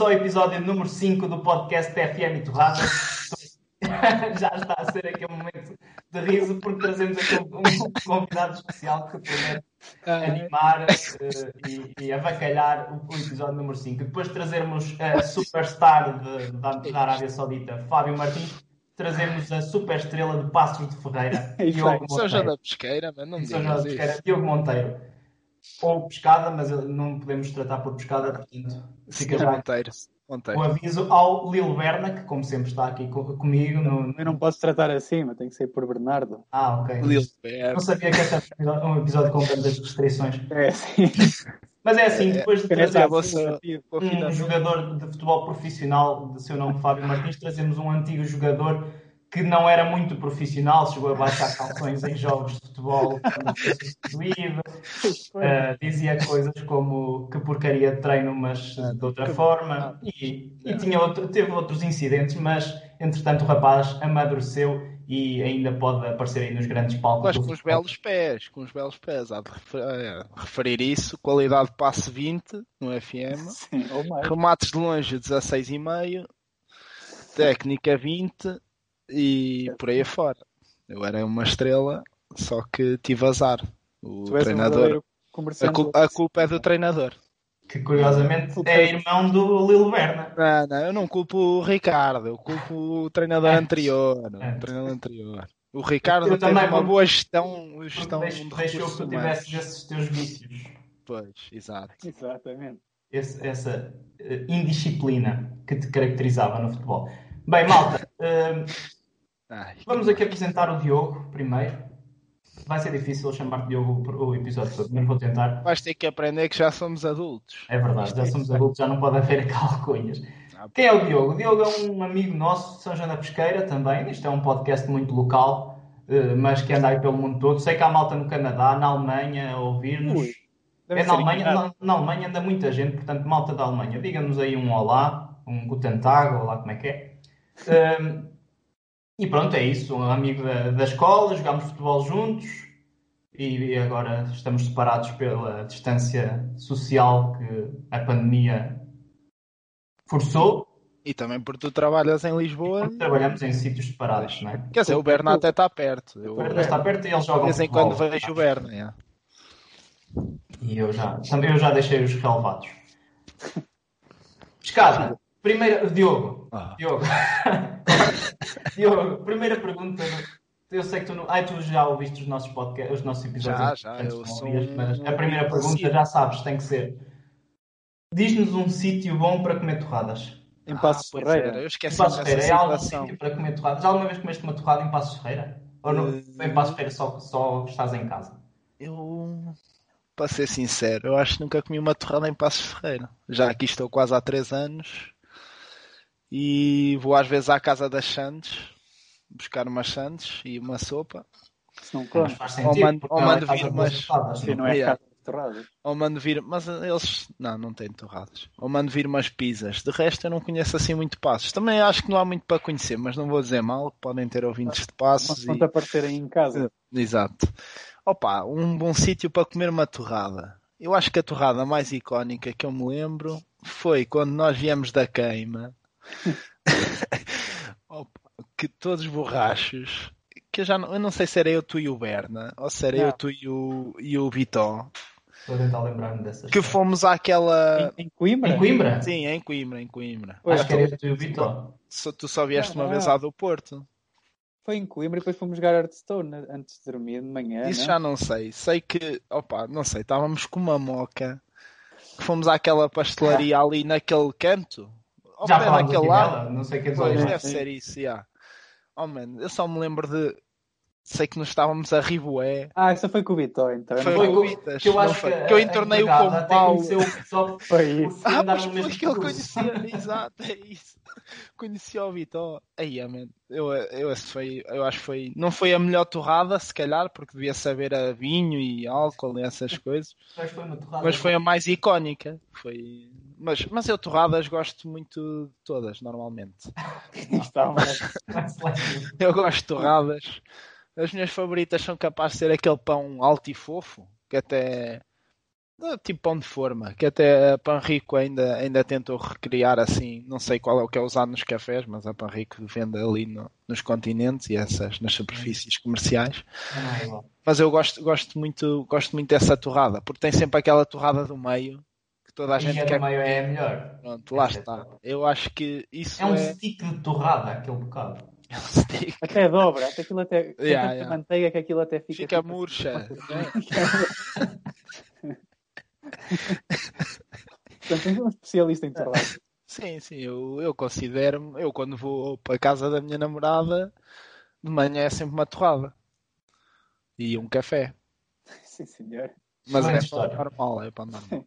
Bem-vindos ao episódio número 5 do podcast FM e Torrada. Já está a ser aqui um momento de riso porque trazemos aqui um convidado especial que promete animar uh, e, e avacalhar o, o, episódio número 5. Depois de trazermos a superstar de, da, da Arábia Saudita, Fábio Martins, trazemos a super estrela de Passos de Ferreira, Diogo Monteiro. São já da pesqueira, mas não São já da pesqueira, Diogo Monteiro ou pescada, mas não podemos tratar por pescada, portanto fica já Monteiro. Monteiro. o aviso ao Lil Berna, que como sempre está aqui comigo. No... Eu não posso tratar assim, mas tem que ser por Bernardo. Ah, ok. Lil Berna. Não sabia que este é um episódio com tantas restrições. É, sim. Mas é assim, depois de trazer um jogador de futebol profissional de seu nome Fábio Martins, trazemos um antigo jogador que não era muito profissional, chegou a baixar calções em jogos de futebol uh, dizia coisas como que porcaria de treino, mas de outra forma, e, e tinha outro, teve outros incidentes, mas entretanto o rapaz amadureceu e ainda pode aparecer aí nos grandes palcos. Mas com os belos pés, com os belos pés, há de eh, referir isso, qualidade de passe 20 no FM, Sim, remates de longe 16,5, técnica 20 e por aí afora. Eu era uma estrela, só que tive azar. O treinador. A, cul a, culpa é do treinador. Que curiosamente é irmão do Lilo Berna. Não, não, eu não culpo o Ricardo, eu culpo o treinador anterior. O treinador anterior. O Ricardo eu teve uma boa gestão, gestão deixou, de deixou que tu tivesses esses teus vícios. Pois, exato. Exatamente. Esse, essa uh, indisciplina que te caracterizava no futebol. Bem, malta, Ai, Vamos aqui apresentar o Diogo primeiro. Vai ser difícil chamar Diogo o episódio todo, mas vou tentar. Vais ter que aprender que já somos adultos. É verdade, já somos adultos, já não pode haver calcunhas. Ah, Quem é o Diogo? O Diogo é um amigo nosso de São João da Pesqueira também. Isto é um podcast muito local, eh, mas que anda aí pelo mundo todo. Sei que há malta no Canadá, na Alemanha, a ouvir-nos. É na Alemanha, na, na, Alemanha anda muita gente, portanto, malta da Alemanha. Diga-nos aí um olá, um Guten Tag, olá como é que é. Um, e pronto, é isso. Um amigo da, da escola, jogámos futebol juntos e agora estamos separados pela distância social que a pandemia forçou. E também porque tu trabalhas em Lisboa. trabalhamos em sítios separados, não é? Quer dizer, o Berna até está perto. O Berna está perto e eles jogam. De vez em quando vejo o Berna, é. E eu já, eu já deixei os relevados. Pescada, primeira. Diogo. Ah. Diogo. Diogo, primeira pergunta. Eu sei que tu, não... Ai, tu já ouviste os nossos podcasts, os nossos episódios. Já, já. Eu sou mas a primeira pergunta já sabes, tem que ser. Diz-nos um sítio bom para comer torradas. Em Passos ah, Ferreira. Eu esqueci em Passos Ferreira. É algum sítio para comer torradas? Já alguma vez comeste uma torrada em Passos Ferreira? Ou não, uh... em Passos Ferreira só, só estás em casa? Eu, para ser sincero, eu acho que nunca comi uma torrada em Passos Ferreira. Já aqui estou quase há 3 anos e vou às vezes à casa das Santos buscar umas Santos e uma sopa. não come. Ou mando, ou mando vir umas. Não é yeah. Ou mando vir, mas eles não, não têm torradas. Ou mando vir umas pizzas. De resto eu não conheço assim muito passos. Também acho que não há muito para conhecer, mas não vou dizer mal, podem ter ouvintes de passos. Mas e... aparecerem em casa. Exato. Opa, um bom sítio para comer uma torrada. Eu acho que a torrada mais icónica que eu me lembro foi quando nós viemos da queima que todos borrachos. Que eu já não, eu não sei se era eu, tu e o Berna, ou se era não. eu, tu e o, e o Vitó. Estou a tentar lembrar-me dessas. Que fomos àquela. Em, em, Coimbra? Em Coimbra? Sim, em Coimbra, em Coimbra. Acho que era eu, tu e o Vitó. Tu só vieste não, uma vez à do Porto. Foi em Coimbra e depois fomos jogar Hearthstone antes de dormir de manhã. Isso não? já não sei. Sei que, opa, não sei, estávamos com uma moca. Que fomos àquela pastelaria ali naquele canto ao Já pé daquele lado. Não sei o que é Pois deve ser isso, yeah. Oh man, eu só me lembro de. Sei que nós estávamos a Riboé. Ah, essa foi com o Vitor, então. Foi, foi com o Vitas. Que eu acho que, que eu entornei o com Paulo. Foi isso. Ah, mas foi que ele conhecia, exato, é isso conheci o Vitor. Aí, man, eu, eu, foi, eu acho que foi. Não foi a melhor torrada, se calhar, porque devia saber a vinho e álcool e essas coisas. Mas foi, mas foi a mais icónica. Foi... Mas, mas eu torradas gosto muito de todas, normalmente. eu gosto de torradas. As minhas favoritas são capazes de ser aquele pão alto e fofo, que até tipo pão de forma, que até a Panrico ainda, ainda tentou recriar assim, não sei qual é o que é usado nos cafés, mas a Panrico vende ali no, nos continentes e essas nas superfícies comerciais. É mas eu gosto, gosto, muito, gosto muito dessa torrada, porque tem sempre aquela torrada do meio que toda a e gente a quer. do meio é a melhor. Pronto, lá está. Eu acho que isso é um é... stick de torrada, aquele bocado. Stick. Até dobra, até aquilo até. Yeah, yeah. manteiga que aquilo até fica. Fica tipo- murcha. né? Portanto, um especialista em torrada. Sim, sim, eu, eu considero-me, eu quando vou para a casa da minha namorada, de manhã é sempre uma torrada. E um café. Sim, senhor. Mas é Excelente história. normal, é para normal.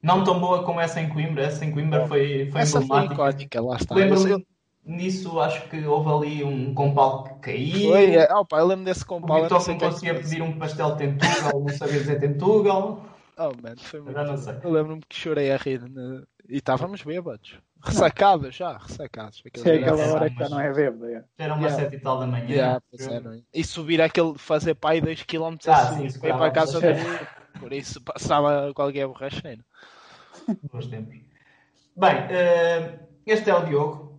Não tão boa como essa em Coimbra. Essa em Coimbra foi, foi Essa foi emblemática. icónica, lá está. Lembro-me nisso, acho que houve ali um compal que caiu. Foi, é, opa, eu lembro desse O compal. eu Vitor não o que é conseguia pedir um pastel de tentugal, não sabia dizer tentugal. Oh, man, foi muito. Já não sei. Eu lembro-me que chorei a rir né? e estávamos bêbados. Ressacados já, ressacados. É dia. aquela hora que já mas- não é bêbado. é. Era umas Yeah. sete e tal da manhã. Yeah, é, não é? E subir aquele, fazer pai 2km Ah, a sim, subir para ir claro, para a casa mas- dele. Por isso passava qualquer borracheiro. Bons tempos. Bem, eh, este é o Diogo.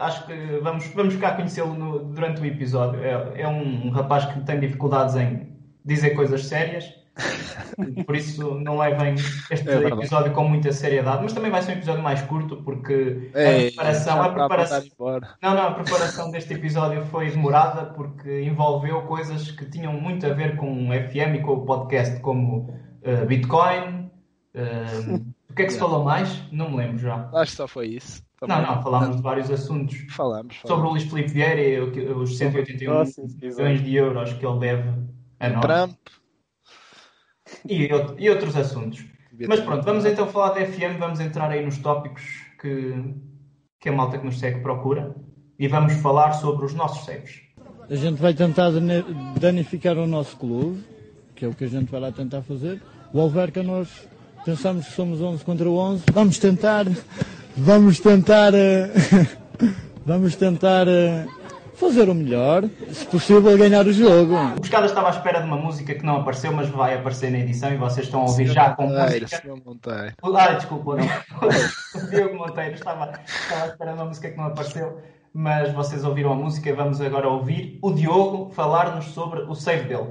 Acho que vamos, vamos ficar a conhecê-lo durante o episódio. É, é um rapaz que tem dificuldades em dizer coisas sérias. Por isso não levem este É episódio com muita seriedade, mas também vai ser um episódio mais curto porque a Ei, preparação, a a preparação, mandar embora. não, não, a preparação deste episódio foi demorada porque envolveu coisas que tinham muito a ver com o FM e com o podcast, como eh, Bitcoin. eh, o que é que se falou mais? Não me lembro já. Acho que só foi isso. Não, Também. não, falámos de vários assuntos. Falamos, Sobre o Luís Filipe Vieira e os 181 Negócios, exato. milhões de euros que ele deve a nós. Trump. E, e outros assuntos. Mas pronto, vamos então falar da FM, vamos entrar aí nos tópicos que, que a malta que nos segue procura e vamos falar sobre os nossos saves. A gente vai tentar danificar o nosso clube, que é o que a gente vai lá tentar fazer. O Alverca nós pensamos que somos 11 contra 11. Vamos tentar, vamos tentar, eh, vamos tentar eh, fazer o melhor, se possível ganhar o jogo. O Pescada estava à espera de uma música que não apareceu, mas vai aparecer na edição e vocês estão a ouvir já com Monteiro, música. senhor Monteiro. Ah, desculpa, não. o Diogo Monteiro estava, estava à espera de uma música que não apareceu, mas vocês ouviram a música e vamos agora ouvir o Diogo falar-nos sobre o save dele.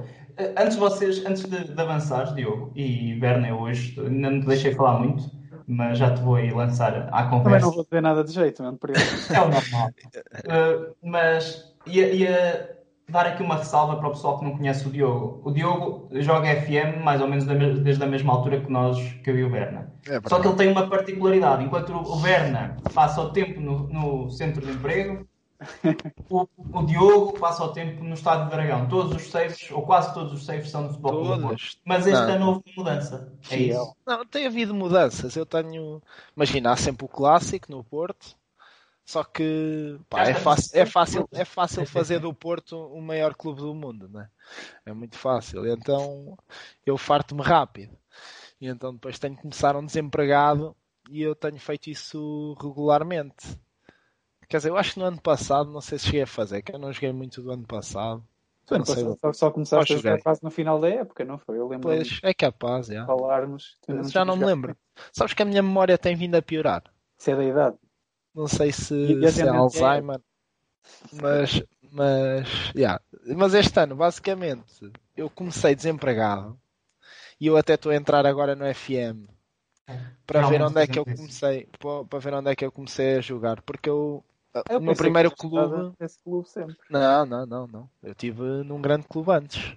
Antes vocês, antes de, de avançares, Diogo, e Berna, eu hoje ainda não te deixei falar muito, mas já te vou aí lançar à Também conversa. não vou dizer nada de jeito, mano. Por isso. É o normal. Uh, mas ia, ia dar aqui uma ressalva para o pessoal que não conhece o Diogo. O Diogo joga FM mais ou menos desde a mesma altura que nós, que eu e o Berna. É. Só que ele tem uma particularidade. Enquanto o Berna passa o tempo no, no centro de emprego, o, o Diogo passa o tempo no estádio de Dragão. Todos os saves, ou quase todos os saves, são no Futebol do. Todos. Mas este Não. ano houve mudança. É isso. Não, tem havido mudanças. Eu tenho. Imagina, há sempre o clássico no Porto. Só que pá, é, fácil, é, fácil, é fácil fazer do Porto o maior clube do mundo, né? É muito fácil. Então eu farto-me rápido. E então depois tenho que começar um desempregado e eu tenho feito isso regularmente. Quer dizer, eu acho que no ano passado, não sei se cheguei a fazer, que eu não joguei muito do ano passado. Tu, Não sei. só, só começaste a jogar quase no final da época, não foi? Eu lembro Pois, é capaz, já. falarmos. ainda Já não me lembro. Sabes que a minha memória tem vindo a piorar. Isso é da idade. Não sei se, se é é- Alzheimer, mas, mas, yeah. mas este ano, basicamente, eu comecei desempregado e eu até estou a entrar agora no FM para ver onde é que eu comecei, para para ver onde é que eu comecei a jogar, porque Eu o meu pensei primeiro clube, Nesse clube sempre. não, não, não, não, eu tive num grande clube antes.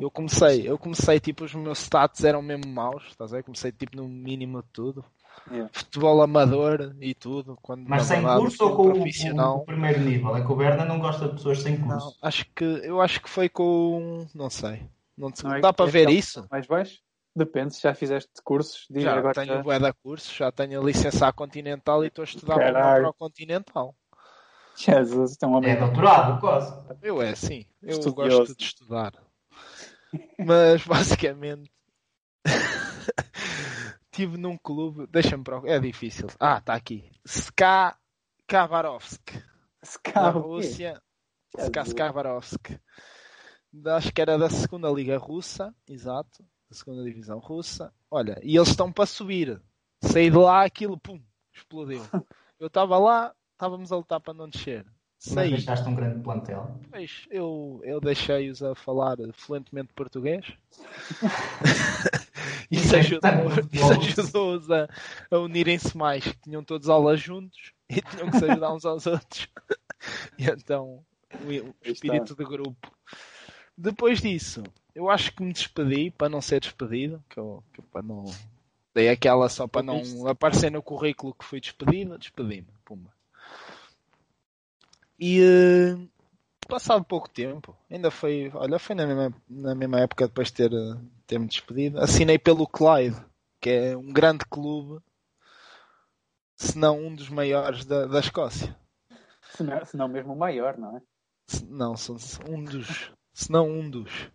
Eu comecei, eu comecei tipo os meus stats eram mesmo maus, estás a ver? Comecei tipo no mínimo de tudo. Yeah. Futebol amador e tudo, quando Mas sem curso ou com o, profissional. o- o primeiro nível? É que o Berna não gosta de pessoas sem curso. Não, acho que eu acho que foi com não sei. Não, Não é dá para é ver isso? Mais baixo? Depende, se já fizeste cursos. Diz Já agora tenho já- o bué da curso, já tenho a licença à Continental e estou a estudar para o Continental. Jesus, então homem. É doutorado, quase. Eu é assim, eu Estudioso. gosto de estudar. Mas basicamente tive num clube, deixa-me procurar, é difícil. Ah, está aqui. Ska Kavarovsk, Se da? Rússia. Ska Kavarovsk. Acho que era da segunda liga russa, exato. da segunda divisão russa. Olha, e eles estão para subir. Saí de lá, aquilo, pum, explodiu. Eu estava lá, estávamos a lutar para não descer. Mas deixaste um grande plantel. Pois, eu, eu deixei-os a falar fluentemente português. isso ajudou-os a, a unirem-se mais, que tinham todos aulas juntos e tinham que se ajudar uns aos outros. e então, o, o espírito do grupo. Depois disso, eu acho que me despedi para não ser despedido, que eu, que para não dei aquela só para não aparecer no currículo que fui despedido, despedi-me, pumba. E uh, passado pouco tempo, ainda foi, olha, foi na mesma, na mesma época depois de ter, ter me despedido, assinei pelo Clyde, que é um grande clube, se não um dos maiores da, da Escócia. Se não, se não mesmo o maior, não é? Se, não, são um dos, se não um dos.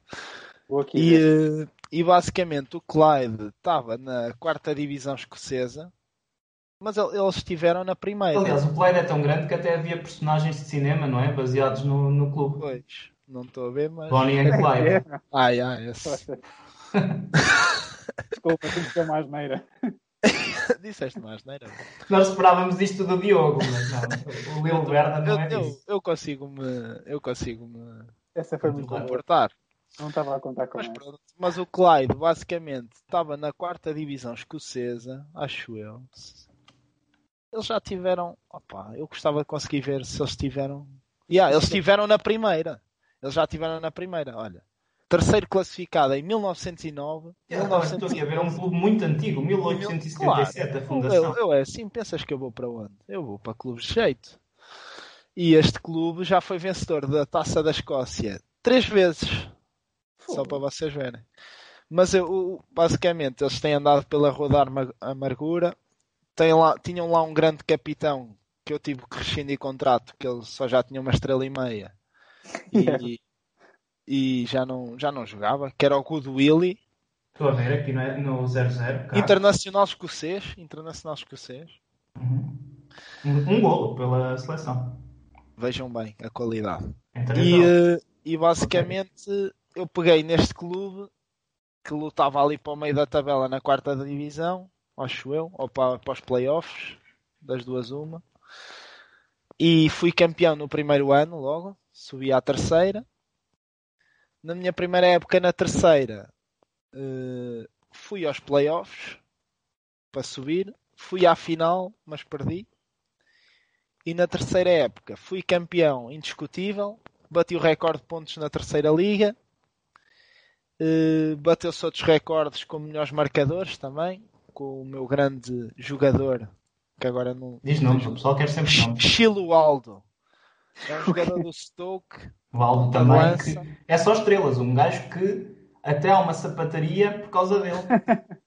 E, uh, e basicamente o Clyde estava na quarta divisão escocesa mas eles estiveram na primeira. Aliás, o Clyde é tão grande que até havia personagens de cinema, não é? Baseados no, no clube. Pois, não estou a ver, mas. Bonnie and Clyde. ai, ai, esse. Desculpa, tenho que ser mais neira. Disseste mais, não era? Nós esperávamos isto do Diogo, mas não. O Lil Verda não é eu, disso. Eu, eu consigo me. Eu consigo me. Essa foi muito comportar. Não estava a contar com mas, pronto, mas o Clyde, basicamente, estava na quarta divisão escocesa, acho eu eles já tiveram. Opa, eu gostava de conseguir ver se eles tiveram. Yeah, eles tiveram na primeira. Eles já tiveram na primeira, olha. Terceiro classificado em 1909. Yeah, 1900... a ver, é um clube muito antigo, 1857, claro. a fundação. Eu, eu é assim, pensas que eu vou para onde? Eu vou para clubes de jeito. E este clube já foi vencedor da Taça da Escócia três vezes. Só para vocês verem. Mas eu, basicamente eles têm andado pela Rua da Amargura, lá, tinham lá um grande capitão que eu tive que rescindir contrato, que ele só já tinha uma estrela e meia. E, e já, não, já não jogava, que era o Good Willy. Estou a ver aqui no 00. Internacional escocês. Internacional escocês. Uhum. Um, um golo pela seleção. Vejam bem a qualidade. E, e basicamente okay. eu peguei neste clube que lutava ali para o meio da tabela na quarta divisão acho eu, ou para, para os playoffs, das duas uma. E fui campeão no primeiro ano logo, subi à terceira. Na minha primeira época na terceira uh, fui aos playoffs para subir. Fui à final, mas perdi. E na terceira época fui campeão indiscutível. Bati o recorde de pontos na terceira liga. Uh, Bateu-se outros recordes com melhores marcadores também com o meu grande jogador, que agora não. Diz nomes, o pessoal quer sempre nomes. Chilo Aldo. É um jogador do Stoke. O Aldo também. Que é só estrelas, um gajo que até há uma sapataria por causa dele.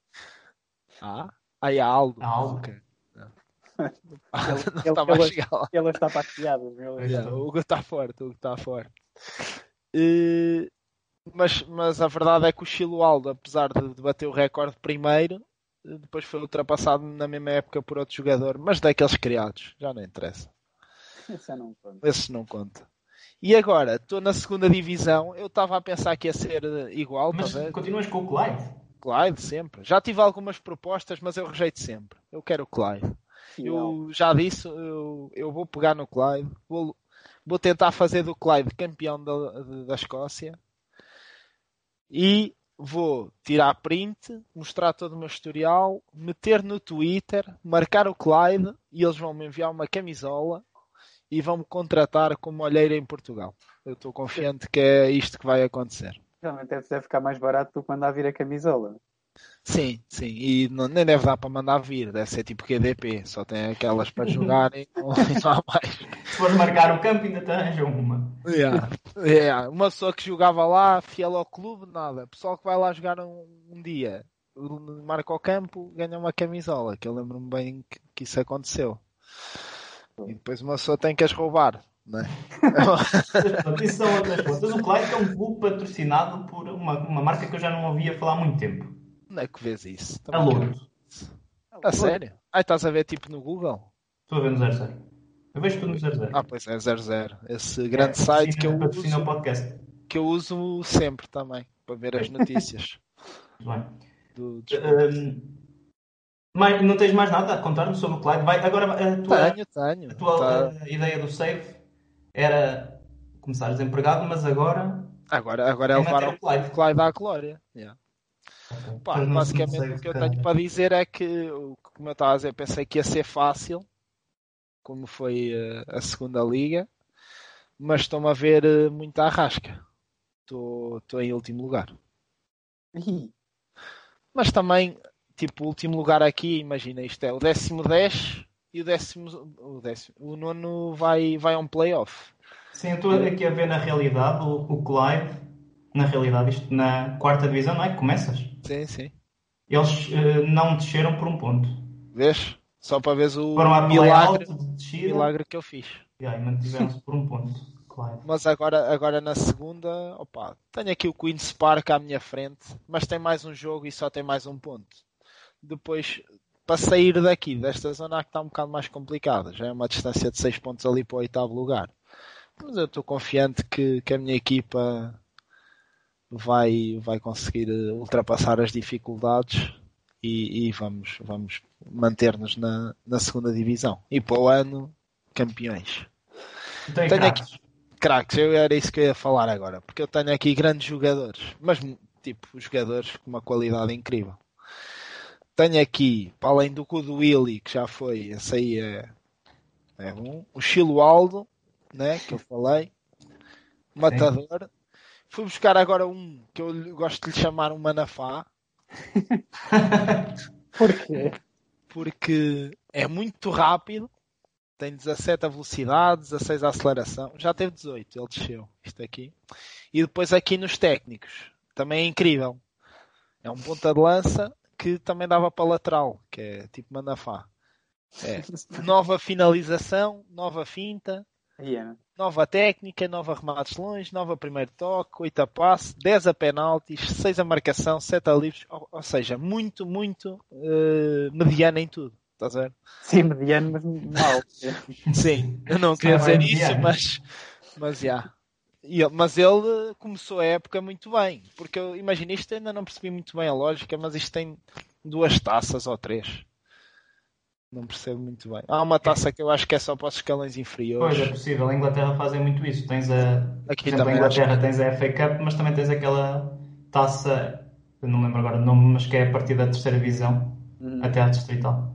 ah, aí há Aldo. Aldo. Okay. Ele, estava ele, a chegar lá. ele está. Yeah, o Hugo está forte, o Hugo está forte. E, mas, mas a verdade é que o Chilo Aldo, apesar de, de bater o recorde primeiro, depois foi ultrapassado na mesma época por outro jogador, mas daqueles criados, já não interessa. Esse não conta. Esse não conta. E agora, estou na segunda divisão, eu estava a pensar que ia ser eh, igual. Mas tá continuas com o Clyde? Clyde, sempre. Já tive algumas propostas, mas eu rejeito sempre. Eu quero o Clyde. Eu já disse, eu, eu vou pegar no Clyde, vou, vou tentar fazer do Clyde campeão da, da Escócia e vou tirar print, mostrar todo o meu historial, meter no Twitter, marcar o Clyde e eles vão me enviar uma camisola e vão me contratar como olheira em Portugal. Eu estou confiante que é isto que vai acontecer. Realmente deve ficar mais barato do que mandar vir a camisola. Sim, sim. E não, nem deve dar para mandar vir, deve ser tipo QDP, só tem aquelas para jogar e não, há mais. Se fores marcar o campo, ainda te arranjam uma. Yeah. Yeah. Uma pessoa que jogava lá, fiel ao clube, nada. Pessoal que vai lá jogar um, um dia, marca o campo, ganha uma camisola, que eu lembro-me bem que, que, isso aconteceu. E depois uma pessoa tem que as roubar. Não é? isso são outras coisas. O Clyde é um clube patrocinado por uma, uma marca que eu já não ouvia falar há muito tempo. Onde é que vês isso? É louco. A sério? Ah, estás a ver tipo no Google? Estou a ver no 00. Eu vejo tudo no 00. Ah, pois é, 00. Esse grande é, site que eu uso. podcast. Que eu uso sempre também, para ver as notícias. bem. Do, um, mas não tens mais nada a contar-me sobre o Clyde? Vai, agora, a tua, tenho, tenho. A tua tá. ideia do save era começar desempregado, mas agora. Agora, agora é, é levar o Clyde. Clyde à glória. Yeah. Pá, basicamente o que eu tenho para dizer é que, como eu estava a dizer, pensei que ia ser fácil, como foi uh, a segunda liga, mas estou-me a ver uh, muito à rasca. Estou em último lugar. Mas também, tipo, o último lugar aqui, imagina, isto é o décimo 10 e o décimo, o décimo, o nono vai, vai a um playoff. Sim, eu estou aqui a ver na realidade o, o Clyde, na realidade, isto na quarta divisão, não é? Que começas? Sim, sim. Eles uh, não desceram por um ponto. Vês? Só para ver o milagre, milagre que eu fiz. Yeah, e mantiveram-se por um ponto. Claro. Mas agora, agora na segunda, opa, tenho aqui o Queen's Park à minha frente, mas tem mais um jogo e só tem mais um ponto. Depois, para sair daqui, desta zona que está um bocado mais complicada, já é uma distância de 6 pontos ali para o oitavo lugar. Mas eu estou confiante que, que a minha equipa vai, vai conseguir eh, ultrapassar as dificuldades e, e vamos, vamos manter-nos na, na segunda divisão. E para o ano, campeões. Tem tenho aqui craques, eu era isso que eu ia falar agora, porque eu tenho aqui grandes jogadores, mas tipo jogadores com uma qualidade incrível. Tenho aqui, para além do do Willy, que já foi, esse aí é, é um, o Chilualdo, né, que eu falei, matador. Fui buscar agora um que eu gosto de lhe chamar um Manafá. Porquê? Porque é muito rápido, tem 17 a velocidade, 16 a aceleração, já teve 18, ele desceu, isto aqui. E depois aqui nos técnicos, também é incrível. É um ponta de lança que também dava para lateral, que é tipo Manafá. É. Nova finalização, nova finta, Yeah. Nova técnica, nova remates longe, nova primeiro toque, 8 a passe, 10 a penaltis, 6 a marcação, 7 a livros, ou, ou seja, muito, muito uh, mediano em tudo. Estás a ver? Sim, mediano, mas mal. Sim, eu não queria dizer isso, mas, mas já. Yeah. Mas ele começou a época muito bem, porque eu imagino isto ainda não percebi muito bem a lógica, mas isto tem duas taças ou três. Não percebo muito bem. Há uma taça que eu acho que é só para os escalões inferiores. Pois é possível. A Inglaterra fazem muito isso. Tens a. Aqui exemplo, também a Inglaterra acho... tens a FA Cup, mas também tens aquela taça. Não lembro agora o nome, mas que é a partir da terceira divisão hum. até à distrital.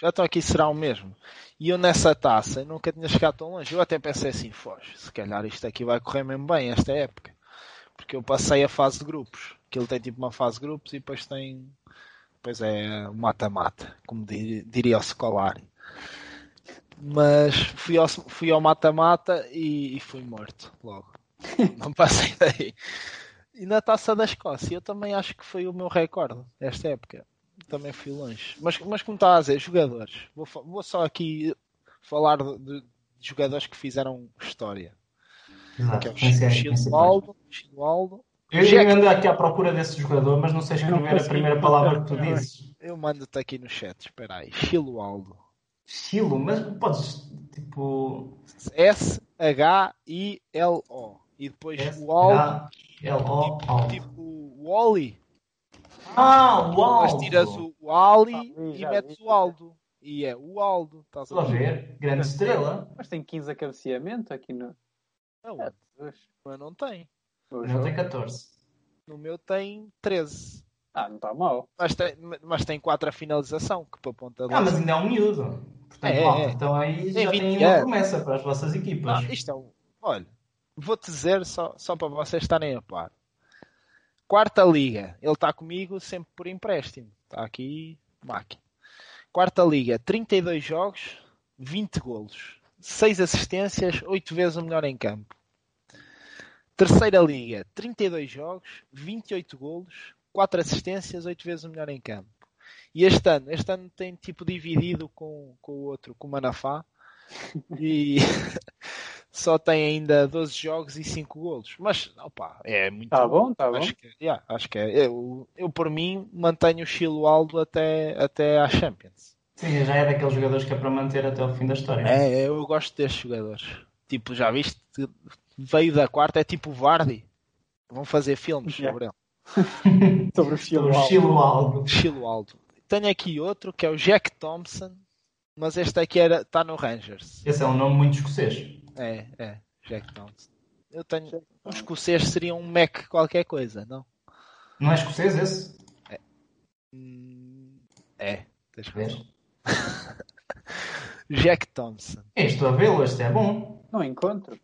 Já estou aqui, será o mesmo. E eu nessa taça nunca tinha chegado tão longe. Eu até pensei assim, foge, se calhar isto aqui vai correr mesmo bem esta época. Porque eu passei a fase de grupos. Que ele tem tipo uma fase de grupos e depois tem Pois é, mata-mata, como diria o Scolari. Mas fui ao, fui ao mata-mata e, e, fui morto logo. Não passei daí. E na taça da Escócia, eu também acho que foi o meu recorde esta época. Também fui longe. Mas, mas como está a dizer, jogadores. Vou, vou só aqui falar de, de, jogadores que fizeram história. Exato. Que é o Chilualdo, Chilualdo, eu já ando aqui à procura desse jogador, mas não sei escrever a primeira palavra que tu dizes. Eu mando-te aqui no chat, espera aí. Chiloaldo. Chilo, mas podes, tipo... S-H-I-L-O. E depois o Aldo. L-O. Tipo, Wally. Ah, o Aldo. Mas tiras o Wally ah, e metes o Aldo. E é o Aldo. Estás a ver? Grande estrela. Mas tem 15 a cabeceamento aqui no. Não, é, mas não tem. O meu tem 14. No meu tem 13. Ah, não está mal. Mas tem, mas tem 4 a finalização, que para ponta Ah, mas ainda é um miúdo. Portanto, é, é. Então aí já tem uma promessa para as vossas equipas. Ah, isto é um... Olha, vou-te dizer só, só para vocês estarem a par. Quarta liga, ele está comigo sempre por empréstimo. Está aqui, máquina. Quarta liga, 32 jogos, 20 golos, 6 assistências, 8 vezes o melhor em campo. Terceira Liga, 32 jogos, 28 golos, 4 assistências, 8 vezes o melhor em campo. E este ano, este ano tem tipo dividido com, com o outro, com o Manafá. E só tem ainda 12 jogos e 5 golos. Mas, opa, é muito tá bom. Tá acho bom. Que, yeah, acho que é. Eu, eu, por mim, mantenho o Chilo Aldo até, até à Champions. Sim, já é daqueles jogadores que é para manter até o fim da história. É, eu gosto destes jogadores. Tipo, já viste? Veio da quarta, é tipo o Vardy. Vão fazer filmes yeah. sobre ele. Sobre o. Chilualdo. Chilualdo. Tenho aqui outro que é o Jack Thompson, mas este aqui está no Rangers. Esse é um nome muito escocês. É, é, Jack Thompson. Eu tenho. Um escocês seria um Mac qualquer coisa, não? Não é escocês esse? É. Hum, é, tens razão. Jack Thompson. É, estou a vê-lo, este é bom. Não encontro.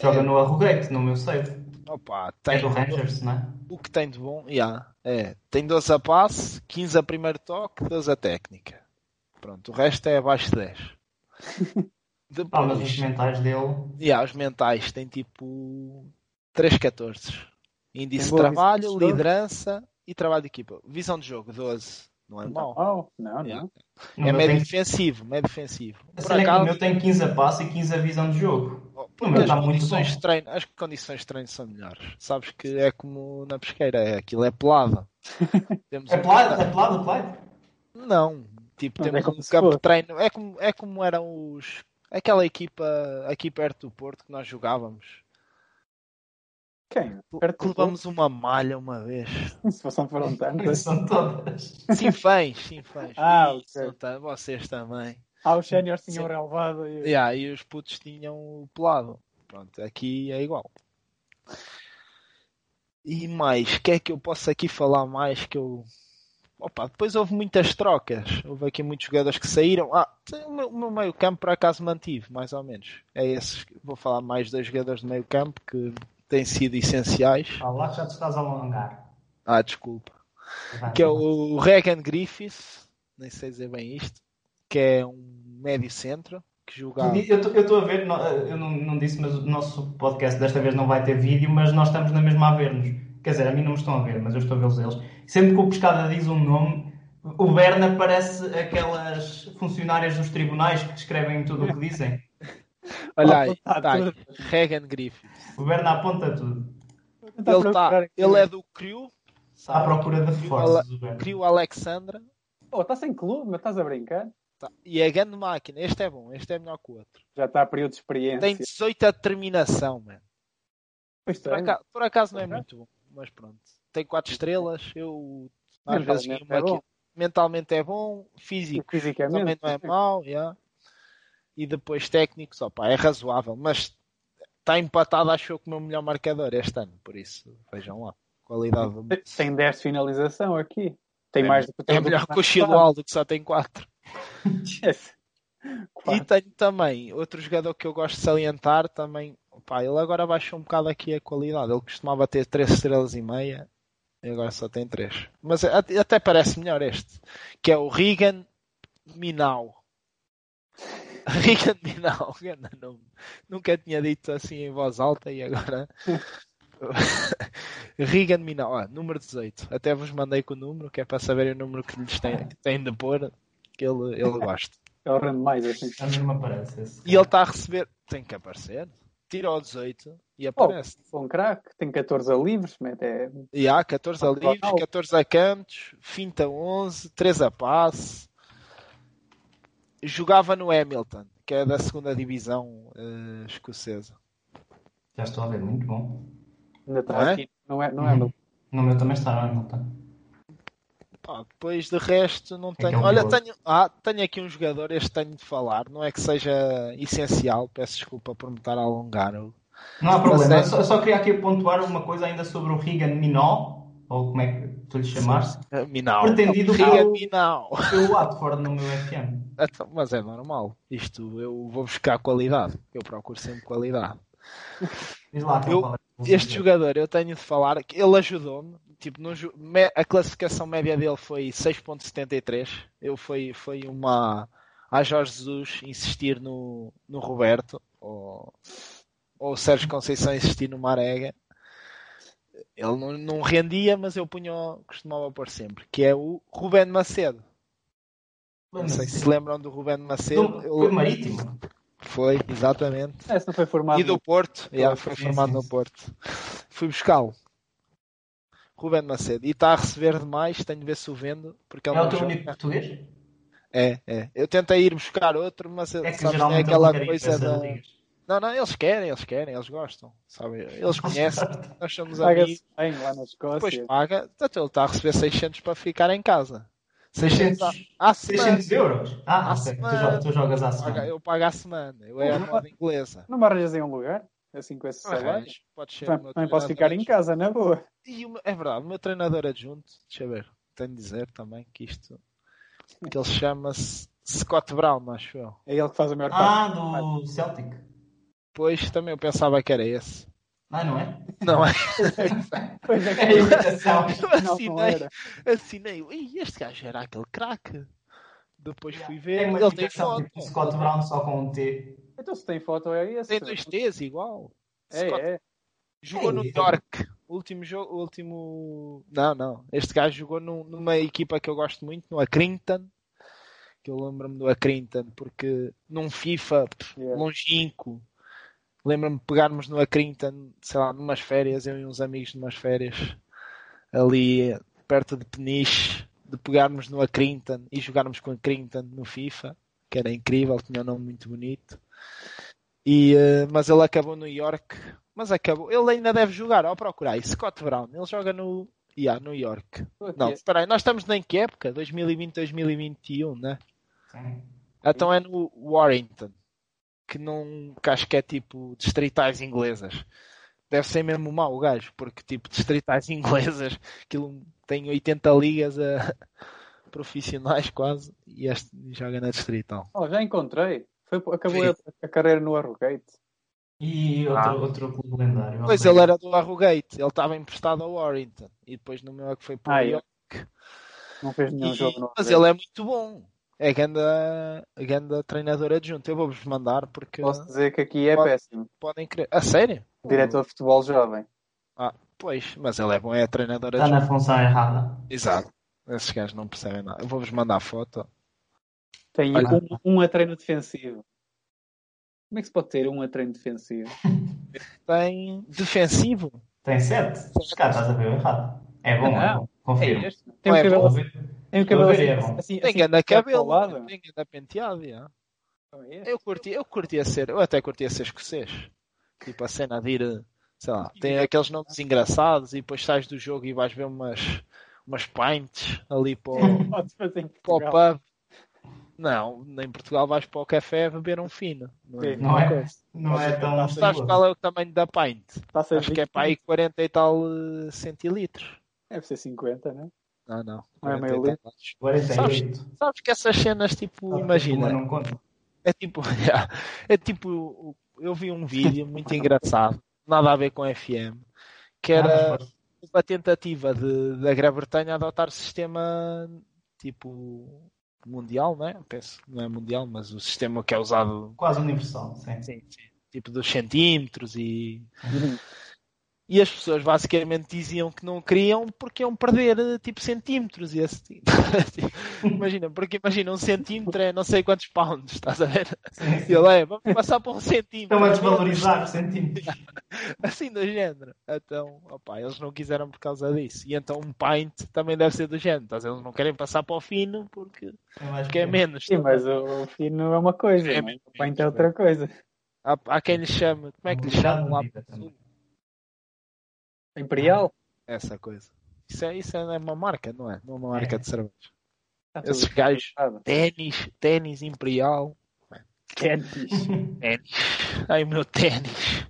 Joga no Arrogate, no meu save. Opa, tem é do Rangers, não é? O que tem de bom, yeah, é. Tem 12 a passe, 15 a primeiro toque, 12 a técnica. Pronto, o resto é abaixo de 10. Depois, ah, mas os mentais dele. Yeah, os mentais têm tipo 3 14. Índice de trabalho, liderança e trabalho de equipa. Visão de jogo 12. Não é mau. Não, não. Yeah. É médio defensivo, médio defensivo. Por acaso, o meu tem 15 a passe e 15 a visão de jogo. Meu as, condições de treino, as condições de treino são melhores. Sabes que é como na pesqueira, é, aquilo é pelado. Temos é, um... é pelado o play? Não, tipo, não temos é um campo de treino. É como, é como eram os. Aquela equipa aqui perto do Porto que nós jogávamos. Quem? Perto levamos uma malha uma vez. Se não foram tantas. São todas. Sim, fãs, sim, fãs. Ah, ok. Vocês também. Ah, os séniores tinham relevado. E... Yeah, e os putos tinham o pelado. Pronto, aqui é igual. E mais, o que é que eu posso aqui falar mais que eu. Opa, depois houve muitas trocas. Houve aqui muitos jogadores que saíram. Ah, o meu, meu meio campo por acaso mantive, mais ou menos. É esses. Vou falar mais dois jogadores do meio campo que têm sido essenciais. Ah, lá já te estás a alongar. Ah, desculpa. Vai, que é o Regan Griffiths. Nem sei dizer bem isto que é um médio centro que jogava. Eu estou a ver, eu não, não, disse, mas o nosso podcast desta vez não vai ter vídeo, mas nós estamos na mesma a ver-nos. Quer dizer, a mim não me estão a ver, mas eu estou a vê-los eles. Sempre que o Pescada diz um nome, o Berna parece aquelas funcionárias dos tribunais que escrevem tudo o que dizem. Olha aí, tá aí. Regan Griffith. O Berna aponta tudo. Ele, tá, ele é do CRIO. À procura de reforços. CRIO Alexandra. Oh, está sem clube, mas estás a brincar? Tá. E é grande máquina. Este é bom. Este é melhor que o outro. Já está a período de experiência. Tem 18 a determinação, mano. Pois por, acaso, por acaso não é muito bom. Mas pronto. Tem 4 estrelas. Eu às vezes é aqui. Mentalmente é bom. Físico também não é mau. Yeah. E depois técnicos, opa, é razoável. Mas está empatado, acho eu, com o meu melhor marcador este ano. Por isso, vejam lá. Qualidade. Tem 10 finalização aqui. Tem é, mais do que É melhor que o Chilualdo, que só tem 4. E tenho também outro jogador que eu gosto de salientar também. Pá, ele agora baixou um bocado aqui a qualidade. Ele costumava ter 3 estrelas e meia e agora só tem 3. Mas até parece melhor este, que é o Regan Minau. Regan Minau, nunca tinha dito assim em voz alta e agora. Regan Minau, ó, número 18. Até vos mandei com o número, que é para saberem o número que lhes tem, tem de pôr que ele, ele gosta. Ele rende mais assim. Mim não aparece. E ele está a receber. Tem que aparecer. Tira o 18 e aparece. Oh, um craque, tem 14 a livres, mete. É... E há 14 a livres, 14 a cantos, finta 11, 3 a passe. Jogava no Hamilton, que é da segunda divisão uh, escocesa. Já estou a ver, muito bom. Ainda está não é? aqui, não é, não é uhum. No meu também está no Hamilton. Depois de resto não é tenho. É Olha, tenho, ah, tenho aqui um jogador, este tenho de falar, não é que seja essencial, peço desculpa por me estar a alongar. Não há problema, eu só, só, queria aqui pontuar uma coisa ainda sobre o Regan Minó, ou como é que tu lhe chamaste? Eh, Minau. Pretendido Regan pelo, Minau. pelo Watford no meu FM. Então, mas é normal, isto eu vou buscar qualidade, eu procuro sempre qualidade. Diz lá, eu, este jogador, eu tenho de falar que ele ajudou-me tipo, no, a classificação média dele foi 6.73. Eu foi, foi uma a Jorge Jesus insistir no, no Roberto ou, ou o Sérgio Conceição insistir no Marega. Ele não, não rendia, mas eu punha, costumava pôr sempre, que é o Ruben Macedo. Não sei se se lembram do Ruben Macedo. Foi marítimo. Foi, exatamente. Não foi formado. E do Porto. Yeah, foi formado no Porto. Fui buscá-lo. Ruben Macedo. E está a receber demais, tenho de ver se o vendo. Porque é, é o teu único português? É, é. Eu tentei ir buscar outro, mas é que sabe, é aquela coisa da. Não, não, eles querem, eles querem, eles gostam, sabe? Eles conhecem, nós somos amigos. Bem, lá na Escócia. Depois paga, então ele está a receber 600 para ficar em casa. 600, à 600 euros? Ah, À ok. Tu, semana. jo- tu jogas à semana. Eu pago à semana, eu é a Não, moda inglesa. Não me arranjas em um lugar? Assim com esse salário? Arranjo, pode ser o Também meu também posso ficar em adjunto. casa, na boa. E o meu- é verdade, o meu treinador adjunto, deixa eu ver, tenho de dizer também que isto, que ele chama-se Scott Brown, acho eu. É ele que faz a maior parte. Ah, do Celtic. Pois também eu pensava que era esse. Ah, não é? Não é? Pois é que É imitação. Assinei, assinei, e este gajo era aquele craque. Depois fui ver, É uma ele tem foto. tipo Scott Brown só com um T. Então se tem foto é esse. Tem dois T's igual. É, Scott é. Jogou É, no é. York. Último jogo, último. Não, não. Este gajo jogou num- numa equipa que eu gosto muito, no Accrington. Que eu lembro-me do Accrington, porque num FIFA pff, Yeah. longínquo. Lembro-me de pegarmos no Accrington, sei lá, numas férias, eu e uns amigos numas férias, ali perto de Peniche, de pegarmos no Accrington e jogarmos com o Accrington no FIFA, que era incrível, tinha um nome muito bonito. E, eh, mas ele acabou no York, mas acabou. Ele ainda deve jogar, ao procurar aí, Scott Brown, ele joga no, yeah, no York. Aqui. Não, espera aí, nós estamos em que época? 2020, 2021, né? Sim. Então é no Warrington, que não que acho que é tipo distritais inglesas. Deve ser mesmo mau o gajo, porque tipo distritais inglesas, aquilo tem 80 ligas a profissionais quase, e este joga na distrital. Oh, já encontrei. Foi, acabou a, a carreira no Arrogate. E outro, Ah. outro clube lendário. Pois ele era do Arrogate, ele estava emprestado ao Warrington, e depois no meu é que foi para o Ah, York. Não fez nenhum E- jogo no mas ele é muito bom. É ganda, ganda treinador adjunto. Eu vou-vos mandar porque Posso dizer que aqui é Pode- péssimo. podem crer. A sério? Diretor de futebol jovem. Ah, pois, mas ele é bom, é treinador Está adjunto. na função errada. Exato. Esses gajos não percebem nada. Eu vou-vos mandar a foto. Tem Olha. um, um a treino defensivo. Como é que se pode ter um a treino defensivo? Tem defensivo. Tem 7. Cara, estás a ver errado. É bom, é Não. bom. Confirmo. É este? Tem um é cabelo, assim- ver. tem um Estou cabelo a ver, é assim, bom. assim, Tem assim, ganda cabelo. ao lado. Tem ganda penteado. já. Não é? Eu curti, eu curtia ser, eu até curtia ser escocês. Tipo a cena de ir, sei lá, tem aqueles nomes engraçados e depois sais do jogo e vais ver umas, umas pints ali para o, para o pub. Não, em Portugal vais para o café beber um fino. Não é? Não é, não é tão Sabes qual é o tamanho da pint? Passa Acho que é para aí 40 e tal eh, centilitros. Deve ser 50, né? Não, não. Não é 40 meio e tal. litro? 48. Sabes que essas cenas, tipo, Mas imagina, não conta. é tipo, é tipo, eu vi um vídeo muito engraçado, nada a ver com FM, que era Ah, uma tentativa de, da Grã-Bretanha adotar o sistema tipo mundial, não é? Penso que não é mundial, mas o sistema que é usado Quase universal, sim. sim, sim, tipo dos centímetros e e as pessoas basicamente diziam que não queriam porque iam perder eh, tipo centímetros e esse tipo. imagina, porque imagina um centímetro é não sei quantos pounds, estás a ver? Sim, E sim. ele é, vamos passar para um centímetro. Estão a desvalorizar os centímetros. Assim do género. Então, opa, eles não quiseram por causa disso. E então um pint também deve ser do género. Estás a ver? Eles não querem passar para o fino porque, É é menos. Sim, mas o, o fino é uma coisa, É é? o pint é outra coisa. Há, há quem lhe chame, como é que lhe chamam lá para o sul? Imperial? Essa coisa. Isso é, isso é uma marca, não é? Não é uma marca É. de cerveja. Tudo Esses gajos, ténis, ténis imperial, Ténis. ténis. Ai, o meu ténis.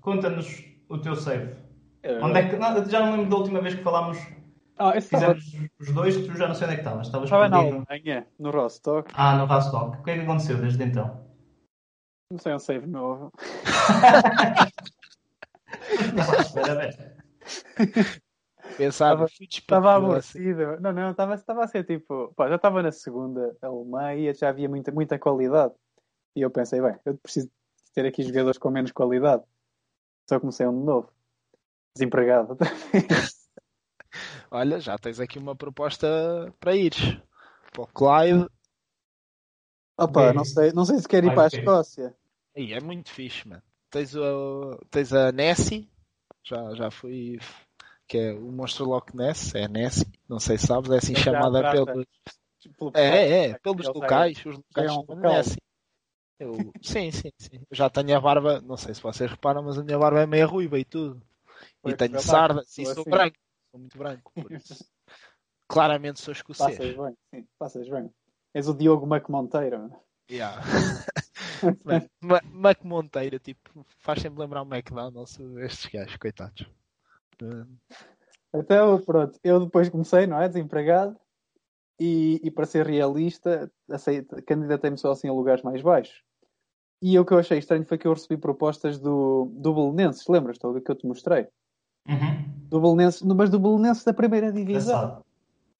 Conta-nos o teu save. Eh, Onde é que, não, já não me lembro da última vez que falámos, Ah, estava, fizemos os dois, tu já não sei onde é que estavas. Estavas estava na perdido. Alemanha, no Rostock. Ah, no Rostock. O que é que aconteceu desde então? Não sei, um save novo. Estava à espera desta. Pensava, Estava- fui Estava despedido, assim. aborrecido. Não, não, estava, estava a ser tipo. Pá, já estava na segunda alemã e já havia muita, muita qualidade. E eu pensei, bem, eu preciso ter aqui jogadores com menos qualidade. Só comecei um de novo. Desempregado. Olha, já tens aqui uma proposta para ires. Para o Clyde. Opa, não sei, não sei se quer ir vai para a. Escócia. Aí é muito fixe, mano. Tens, o, tens a Nessie. Já, já fui. Que é o monstro Loch Ness. É Nessie. Não sei se sabes. É assim já chamada pelos. Pelo- É, é, é. Pelos locais. Os locais é chamam local. Nessie. Eu, sim, sim, sim. já tenho a barba, não sei se vocês reparam, mas a minha barba é meio ruiva e tudo. e tenho sarda, e sou assim. branco. Sou muito branco. Claramente sou escocês. Passas bem, sim, passas bem. És o Diogo Mac Monteiro. Yeah. Mac Monteiro, tipo, faz sempre lembrar o McDonald's, estes gajos, coitados. Então, pronto, eu depois comecei, não é? Desempregado. E, e para ser realista, candidatei-me só assim a lugares mais baixos. E o que eu achei estranho foi que eu recebi propostas do, do Belenenses, lembras-te? O que eu te mostrei? Uhum. Do Belenenses, mas do Belenenses da primeira divisão.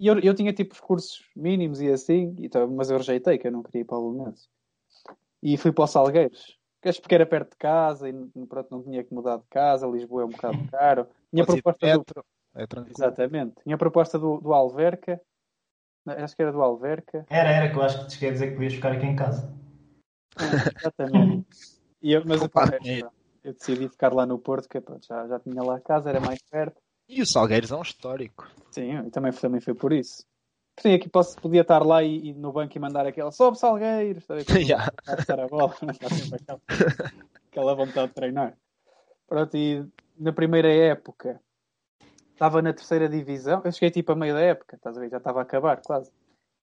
E eu, eu tinha tipo os cursos mínimos e assim, e, mas eu rejeitei, que eu não queria ir para o Belenenses. E fui para o Salgueiros. Porque era perto de casa e pronto, não tinha que mudar de casa. Lisboa é um bocado caro. Minha proposta do... é tranquilo. Exatamente. Minha proposta do, do Alverca. Acho que era do Alverca. Era, era, que eu acho que te a dizer que podias ficar aqui em casa. exatamente. E eu, mas Opa, eu, eu, decidi ficar lá no Porto, que pronto, já, já tinha lá a casa, era mais perto. E o Salgueiros é um histórico. Sim, e também, também foi por isso. Sim, aqui posso, podia estar lá e, e no banco e mandar aquela sobe Salgueiros, yeah. estar a bola, aquela, aquela vontade de treinar. Pronto, e na primeira época estava na terceira divisão, eu cheguei tipo a meio da época, estás a ver? Já estava a acabar quase.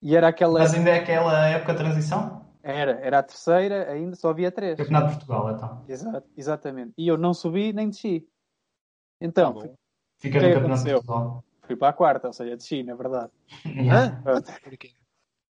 E era aquela. Mas ainda é aquela época de transição? Era, era a terceira, ainda só havia três. Campeonato de Portugal, então. Exato, exatamente. E eu não subi nem desci. Então, tá Fica no Campeonato de Portugal. Fui para a quarta, ou seja, desci, na verdade. Yeah. Porquê?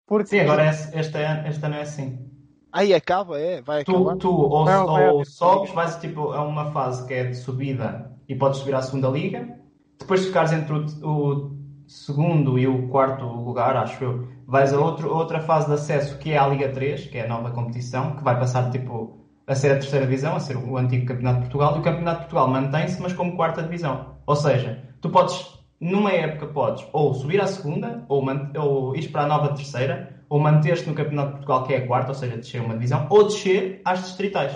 Porque... Sim, agora é, esta, esta não é assim. Aí acaba, é? Vai tu, acabar? Tu ou, não, ou sobes, vais tipo a uma fase que é de subida e podes subir à segunda liga. Depois de ficares entre o, o segundo e o quarto lugar, acho eu, vais a outro, outra fase de acesso que é a Liga 3, que é a nova competição, que vai passar tipo a ser a terceira divisão, a ser o antigo Campeonato de Portugal, e o Campeonato de Portugal mantém-se, mas como quarta divisão. Ou seja, tu podes, numa época, podes ou subir à segunda, ou, ou ir para a nova terceira, ou manter-te no Campeonato de Portugal, que é a quarta, ou seja, descer uma divisão, ou descer às distritais.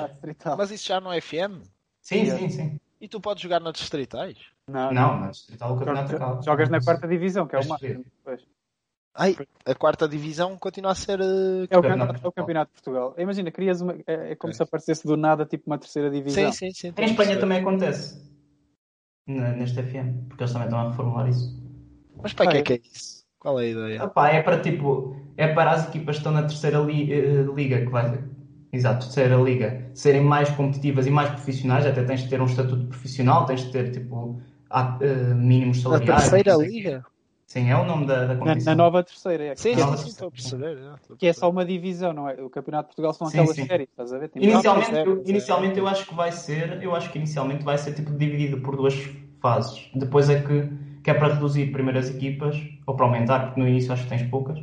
Mas isso já não é FM? Sim, sim, sim. E tu podes jogar nas distritais? Não, não, na distrital o campeonato acaba. Jogas na quarta divisão, que é o máximo. Ai, a quarta divisão continua a ser. Uh, é, o campeonato, é o campeonato de Portugal. Imagina, crias uma. É, é como é. se aparecesse do nada, tipo uma terceira divisão. Sim, sim, sim. Em Espanha também acontece. Neste FM, porque eles também estão a reformular isso. Mas para ah, que é que é isso? Qual é a ideia? Epá, é para tipo. É para as equipas que estão na terceira li, uh, liga, que vai. Exato, terceira liga, serem mais competitivas e mais profissionais, até tens de ter um estatuto profissional, tens de ter tipo uh, mínimos salariais. A terceira liga? Sim, é o nome da, da competição. Na, na nova terceira, é. Sim, sim, sim, estou a perceber. Que é só uma divisão, não é? O Campeonato de Portugal são sim, aquelas sim. séries, estás a ver? Tem inicialmente, eu, inicialmente eu acho que vai ser, eu acho que inicialmente vai ser tipo dividido por duas fases. Depois é que, que é para reduzir primeiras equipas, ou para aumentar, porque no início acho que tens poucas.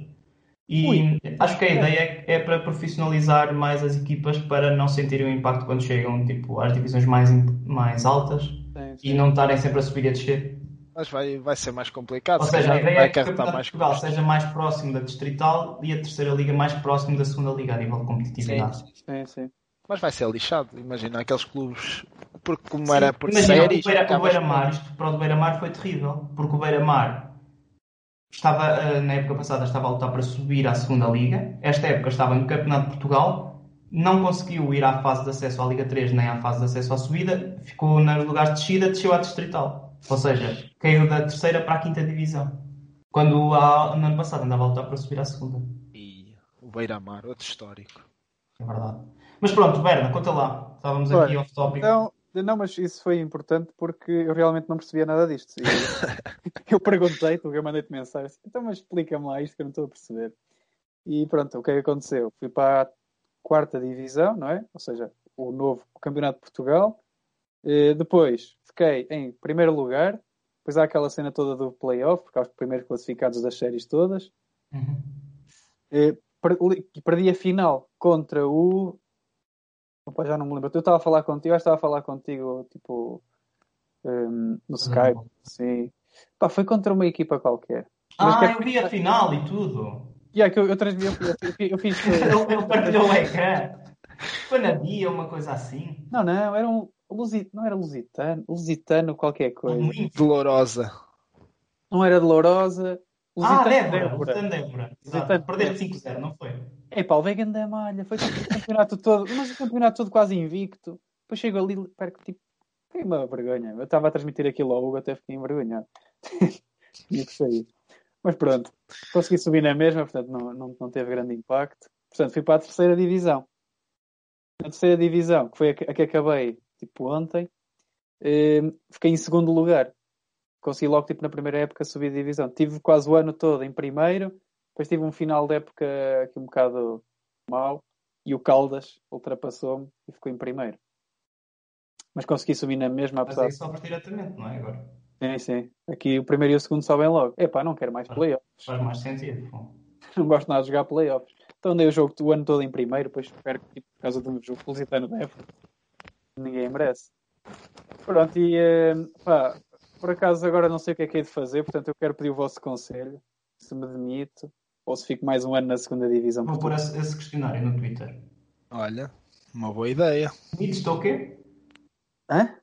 E Ui. acho que a ideia é, é para profissionalizar mais as equipas para não sentirem o impacto quando chegam tipo, às divisões mais, mais altas e não estarem sempre a subir e a descer. Mas vai, vai ser mais complicado. Ou seja, a ideia é que o Campeonato mais Portugal seja mais próximo da Distrital e a terceira liga mais próximo da segunda liga a nível de competitividade. Sim, sim, sim. Mas vai ser lixado, imagina, aqueles clubes. Porque como sim, era por imagina, séries. O Beira, o Beira-Mar, isto para o Beira-Mar foi terrível, porque o Beira-Mar estava, eh, na época passada, estava a lutar para subir à segunda liga. Esta época estava no Campeonato de Portugal, não conseguiu ir à fase de acesso à Liga 3 nem à fase de acesso à subida, ficou nos lugares de descida, desceu à Distrital. Ou seja, caiu da terceira para a quinta divisão. Quando no ano passado andava a lutar para subir à segunda. E o Beira-Mar, outro histórico. É verdade. Mas pronto, Berna, conta lá. Estávamos Olha, aqui off-topic. Então, não, mas isso foi importante porque eu realmente não percebia nada disto. E eu perguntei, tu eu mandei-te mensagem, então mas explica-me lá isto que eu não estou a perceber. E pronto, o que é que aconteceu? Fui para a quarta divisão, não é? Ou seja, o novo Campeonato de Portugal. E depois fiquei em primeiro lugar. Depois há aquela cena toda do playoff, porque há os primeiros classificados das séries todas. Uhum. E perdi a final contra o. Opa, já não me lembro. Eu estava a falar contigo, eu estava a falar contigo, tipo, um, no Skype. Uhum. Sim. Pá, foi contra uma equipa qualquer. Ah, que... eu vi a final e tudo. Yeah, que eu, eu transmiti, eu, eu, fiz. ele partilhou o ecrã. Foi na Bia, uma coisa assim. Não, não, era um, Lusit... Não era lusitano? Lusitano qualquer coisa. Muito. Dolorosa. Não era dolorosa. Lusitano ah, Débora. Lusitano Débora. Perdeste 5-0, não foi? É pá, o Vegan da malha, foi tipo o campeonato todo, mas o campeonato todo quase invicto. Depois chego ali, perco tipo, fiquei uma vergonha. Eu estava a transmitir aquilo ao Hugo, até fiquei envergonhado. Tinha que sair. Mas pronto, consegui subir na mesma, portanto não, não, não teve grande impacto. Portanto, fui para a terceira divisão. Na terceira divisão, que foi a que, a que acabei tipo ontem, eh, fiquei em segundo lugar. Consegui logo, tipo, na primeira época subir de divisão. Tive quase o ano todo em primeiro, depois tive um final de época aqui um bocado mau, e o Caldas ultrapassou-me e ficou em primeiro. Mas consegui subir na mesma, apesar... Mas aí sobes diretamente, não é agora? Sim, sim. Aqui o primeiro e o segundo sobem logo. Epá, não quero mais playoffs. Faz mais sentido. Não gosto nada de jogar playoffs. Então dei o jogo o ano todo em primeiro, depois perco tipo, por causa de um jogo lusitano da época. Ninguém merece. Pronto, e uh, pá, por acaso agora não sei o que é que é de fazer, portanto eu quero pedir o vosso conselho. Se me demito ou se fico mais um ano na segunda divisão. Vou pôr esse, esse, questionário no Twitter. Olha, uma boa ideia. Demites-te o quê? Hã?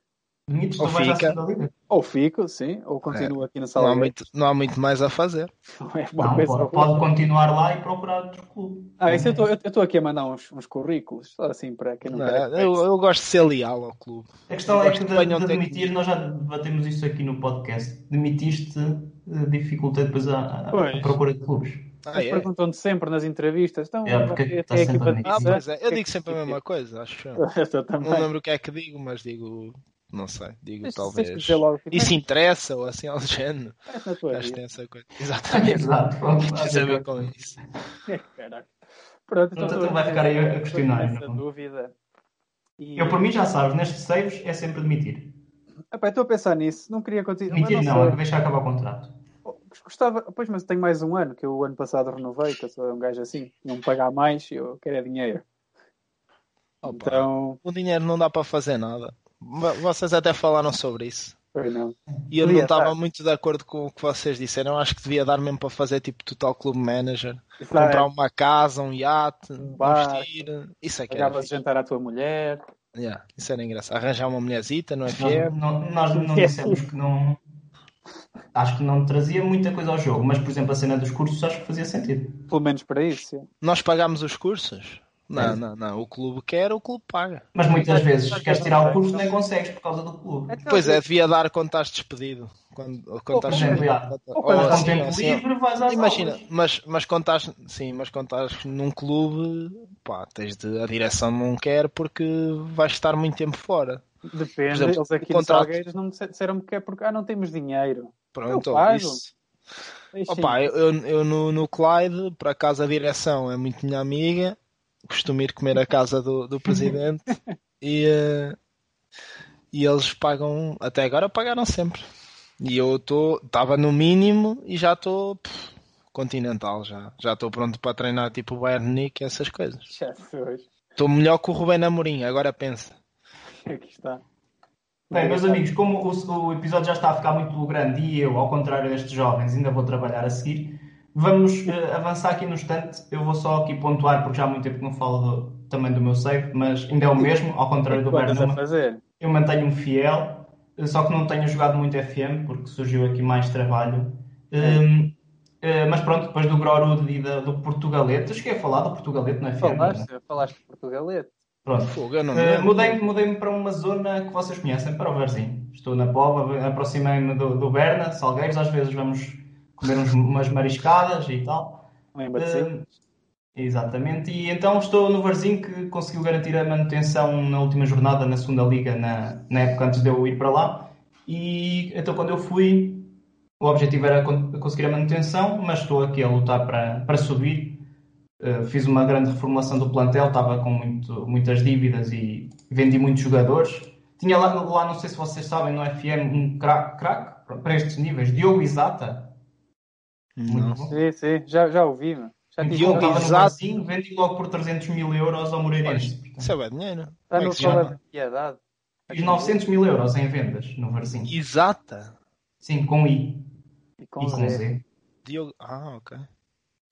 Demites-te ou fica. Ou fico, sim, ou continuo é. aqui na sala. Não há, muito, não há muito mais a fazer. É não, pode, pode, continuar lá e procurar outro clube. Ah, isso eu estou aqui a mandar uns, uns currículos, só assim para quem não, não quer. Eu, eu, gosto de ser leal ao clube. A questão é que de, de, de demitir, nós já debatemos isso aqui no podcast. Demitiste eh, dificulta depois a, a procura de clubes. Ah, é? perguntam-te sempre nas entrevistas. Então, é, porque é, tá é ah, pois é. Eu digo sempre a mesma coisa, acho. Eu não lembro o que é que digo, mas digo não sei, digo mas talvez. Isso interessa ou assim ao género. É Acho que tem essa coisa. Exatamente. Exato. Tem a ver com isso. Caraca. Pronto, então, então vai ficar aí a questionar. Essa dúvida. E... Eu, por mim, já sabes, nestes saves é sempre demitir. Epá, estou a pensar nisso, não queria continuar. Demitir não, não é deixar acabar o contrato. Oh, gostava, pois, mas tenho mais um ano, que eu o ano passado renovei, que eu sou um gajo assim, não me pagar mais, eu quero é dinheiro. Opa, então... O dinheiro não dá para fazer nada. Vocês até falaram sobre isso. não. E eu não estava muito de acordo com o que vocês disseram. Eu acho que devia dar mesmo para fazer tipo total clube manager. Isso comprar é. uma casa, um iate, um investir. Isso é que era. jantar à tua mulher. Yeah, isso era engraçado. Arranjar uma mulherzita no FM. Não, não, nós não dissemos que não. Acho que não trazia muita coisa ao jogo, mas por exemplo a cena dos cursos acho que fazia sentido. Pelo menos para isso. Nós pagámos os cursos? Não, não, não. O clube quer, o clube paga. Mas muitas vezes queres tirar o curso nem consegues por causa do clube. Pois é, devia dar quando estás despedido. Quando, quando estás exemplo, ou, quando estás tempo assim, livre, vais às Imagina, mas, mas quando estás, sim, mas quando estás num clube, pá, tens de, a direção não quer porque vais estar muito tempo fora. Depende, exemplo, eles aqui contrato... Salgueiros não me disseram que é porque ah, não temos dinheiro. Pronto, eu isso. Opa, eu, eu no, no Clyde, por acaso a direção é muito minha amiga costumo ir comer à casa do, do presidente e, uh, e eles pagam, até agora pagaram sempre. E eu estava no mínimo e já estou continental, já já estou pronto para treinar tipo o Bayern Nick essas coisas. Estou melhor que o Rubén Amorim, agora pensa. Aqui está. Bem, meus amigos, como o, o, episódio já está a ficar muito grande e eu, ao contrário destes jovens, ainda vou trabalhar a seguir, Vamos uh, avançar aqui no instante. Eu vou só aqui pontuar, porque já há muito tempo que não falo do, também do meu save, mas ainda é o mesmo, ao contrário do Bernardo. Eu mantenho-me fiel, eh, só que não tenho jogado muito FM, porque surgiu aqui mais trabalho. Um, uh, eh, mas pronto, depois do Grorud e da, do Portugalete, cheguei a falar do Portugalete no FM. Falaste, não? falaste do Portugalete. Pronto. Uh, mudei-me mudei para uma zona que vocês conhecem, para o Verzinho. Estou na Pova, aproximei-me do, do Berna, Salgueiros, às vezes vamos comer uns, umas mariscadas e tal. Uh, Exatamente, e então estou no Varzinho que conseguiu garantir a manutenção na última jornada na segunda Liga, na, na época antes de eu ir para lá. E então quando eu fui, o objetivo era conseguir a manutenção, mas estou aqui a lutar para, para subir. Uh, fiz uma grande reformulação do plantel, estava com muito, muitas dívidas e vendi muitos jogadores. Tinha lá, lá, não sei se vocês sabem, no FM, um craque para estes níveis, Diogo Isata, não. Sim, sim, já, já ouvi, mano. Já tive um exato. vendi logo por 300 mil euros ao Moreirense. Isso é bem dinheiro. Está é no valor de piedade. Fiz 900 mil euros em vendas no Varzinho. Exata? Sim, com I. E com, e com Z. Z. Diogo... Ah, ok.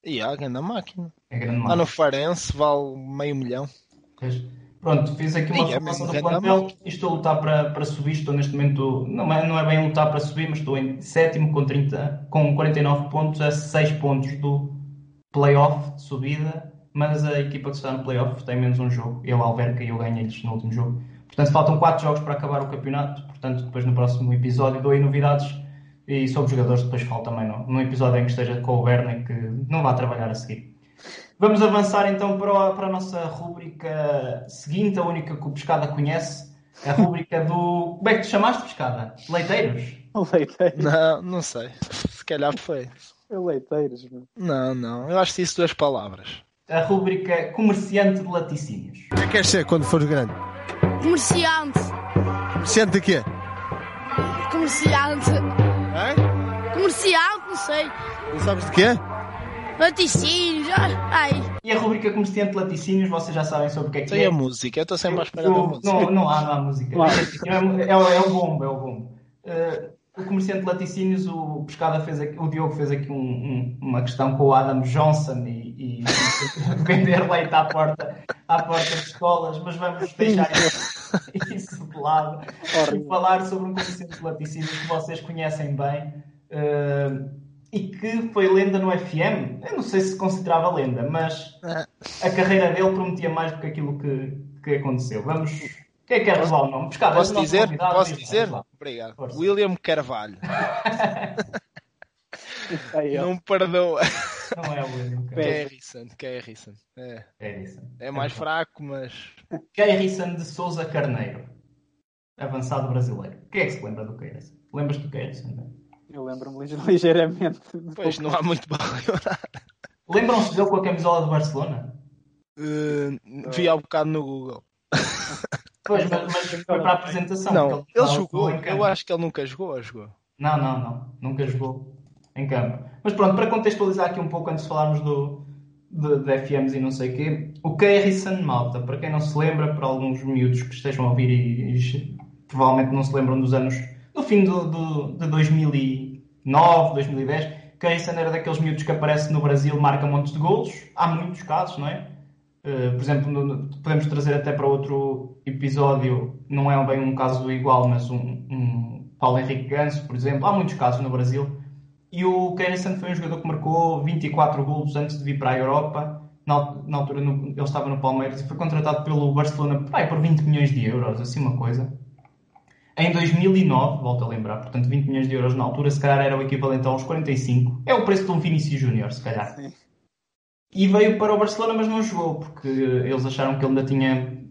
E a grande máquina. É grande máquina. Lá no Farense vale meio milhão. Pois. Pronto, fiz aqui uma é formação do plantel e estou a lutar para, para subir. Estou neste momento, não é, não é bem lutar para subir, mas estou em sétimo com, 30, com 49 pontos, a 6 pontos do playoff de subida. mas a equipa que está no playoff tem menos um jogo. Eu, Alverca, e eu ganhei-lhes no último jogo. Portanto, faltam 4 jogos para acabar o campeonato. Portanto, depois no próximo episódio dou aí novidades e sobre os jogadores depois falo também no episódio em que esteja com o Bernie, que não vai trabalhar a seguir. Vamos avançar então para a, para a nossa rúbrica seguinte, a única que o Pescada conhece, a rúbrica do. Como é que te chamaste, Pescada? Leiteiros? Leiteiros. Não, não sei. Se calhar foi. Leiteiros. Não, não. Eu acho que disse duas palavras. A rúbrica comerciante de laticínios. O que é que queres ser quando fores grande? Comerciante. Comerciante de quê? Comerciante. Hein? Comerciante, não sei. Não sabes de quê? Laticínios. Ai. E a rúbrica comerciante de laticínios, vocês já sabem sobre o que é que Tem é. a música. Eu estou sempre à espera da música. não, não há, não há música. É, é, é o bombo, é o bombo. Eh, o comerciante de laticínios, o Pescada fez aqui, o Diogo fez aqui um- um- uma questão com o Adam Johnson e, e vender leite à porta, à porta de escolas, mas vamos deixar isso, isso de lado e falar sobre um comerciante de laticínios que vocês conhecem bem eh, e que foi lenda no FM. Eu não sei se considerava lenda, mas a carreira dele prometia mais do que aquilo que, que aconteceu. Vamos. Quem é que quer revelar o nome? Pescada, és Posso dizer? Posso dizer? Obrigado. Força. William Carvalho. Ó. Não perdoa. Não é o William. cara. Harrison. Harrison. É. É isso. É mais fraco, mas. Keirson de Souza Carneiro. Avançado brasileiro. Quem é que se lembra do Keirson? Lembras do Keirson? Eu lembro-me lige- ligeiramente. Pois não há muito para lembrar. Lembram-se dele com a camisola do Barcelona? Uh, vi há um bocado no Google. Pois, mas, mas foi para a apresentação. Não, ele estava jogou. em campo. Eu acho que ele nunca jogou, ou jogou. Não, não, não. Nunca jogou em campo. Mas pronto, para contextualizar aqui um pouco antes de falarmos do, de, de FMs e não sei o quê, o Keirson Malta, para quem não se lembra, para alguns miúdos que estejam a ouvir e, e provavelmente não se lembram dos anos, no fim do, do, de 2009, 2010, Keirson era daqueles miúdos que aparece no Brasil, marca montes de golos. Há muitos casos, não é? Uh, por exemplo, no- podemos trazer até para outro episódio, não é bem um caso igual, mas um, um Paulo Henrique Ganso, por exemplo. Há muitos casos no Brasil. E o Keirson foi um jogador que marcou 24 golos antes de vir para a Europa. Na, na altura no- ele estava no Palmeiras e foi contratado pelo Barcelona pai, por 20 milhões de euros, assim uma coisa. Em 2009, volto a lembrar, portanto 20 milhões de euros na altura, se calhar era o equivalente aos 45. É o preço de um Vinicius Júnior, se calhar. Sim. E veio para o Barcelona, mas não jogou, porque eles acharam que ele ainda tinha,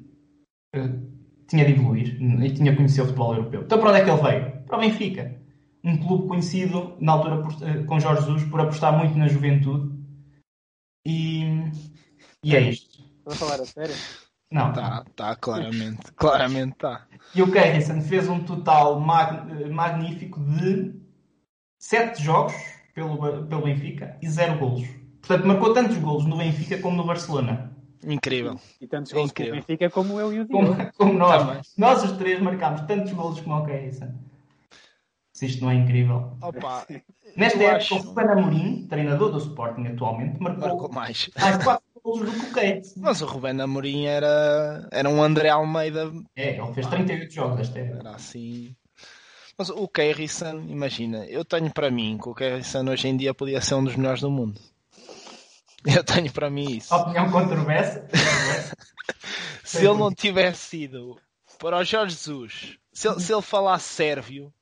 eh, tinha de evoluir e tinha que conhecer o futebol europeu. Então para onde é que ele veio? Para o Benfica. Um clube conhecido, na altura, por- eh, com Jorge Jesus, por apostar muito na juventude. E, e é isto. Estou a falar a sério? Não, Tá, tá, claramente. Claramente tá. E o Keirson fez um total mag- magnífico de 7 jogos pelo, pelo Benfica e 0 golos. Portanto, marcou tantos golos no Benfica como no Barcelona. Incrível. E tantos gols com o Incrível. Benfica como eu e o Diogo. Como, como nós. Também. Nós os três marcámos tantos golos como o Keirson. Se isto não é incrível. Opa, Nesta Eu época, acho- o Amorim, treinador do Sporting atualmente, marcou, marcou mais. mais 4 golos do Keirson. Mas o Rubén Amorim era, era um André Almeida. É, ele fez 38 jogos esta época. Era assim. Mas o Keirson, imagina, eu tenho para mim que o Keirson hoje em dia podia ser um dos melhores do mundo. Eu tenho para mim isso. Opinião controversa. Se ele não tivesse sido para o Jorge Jesus, se ele, se ele falasse sérvio,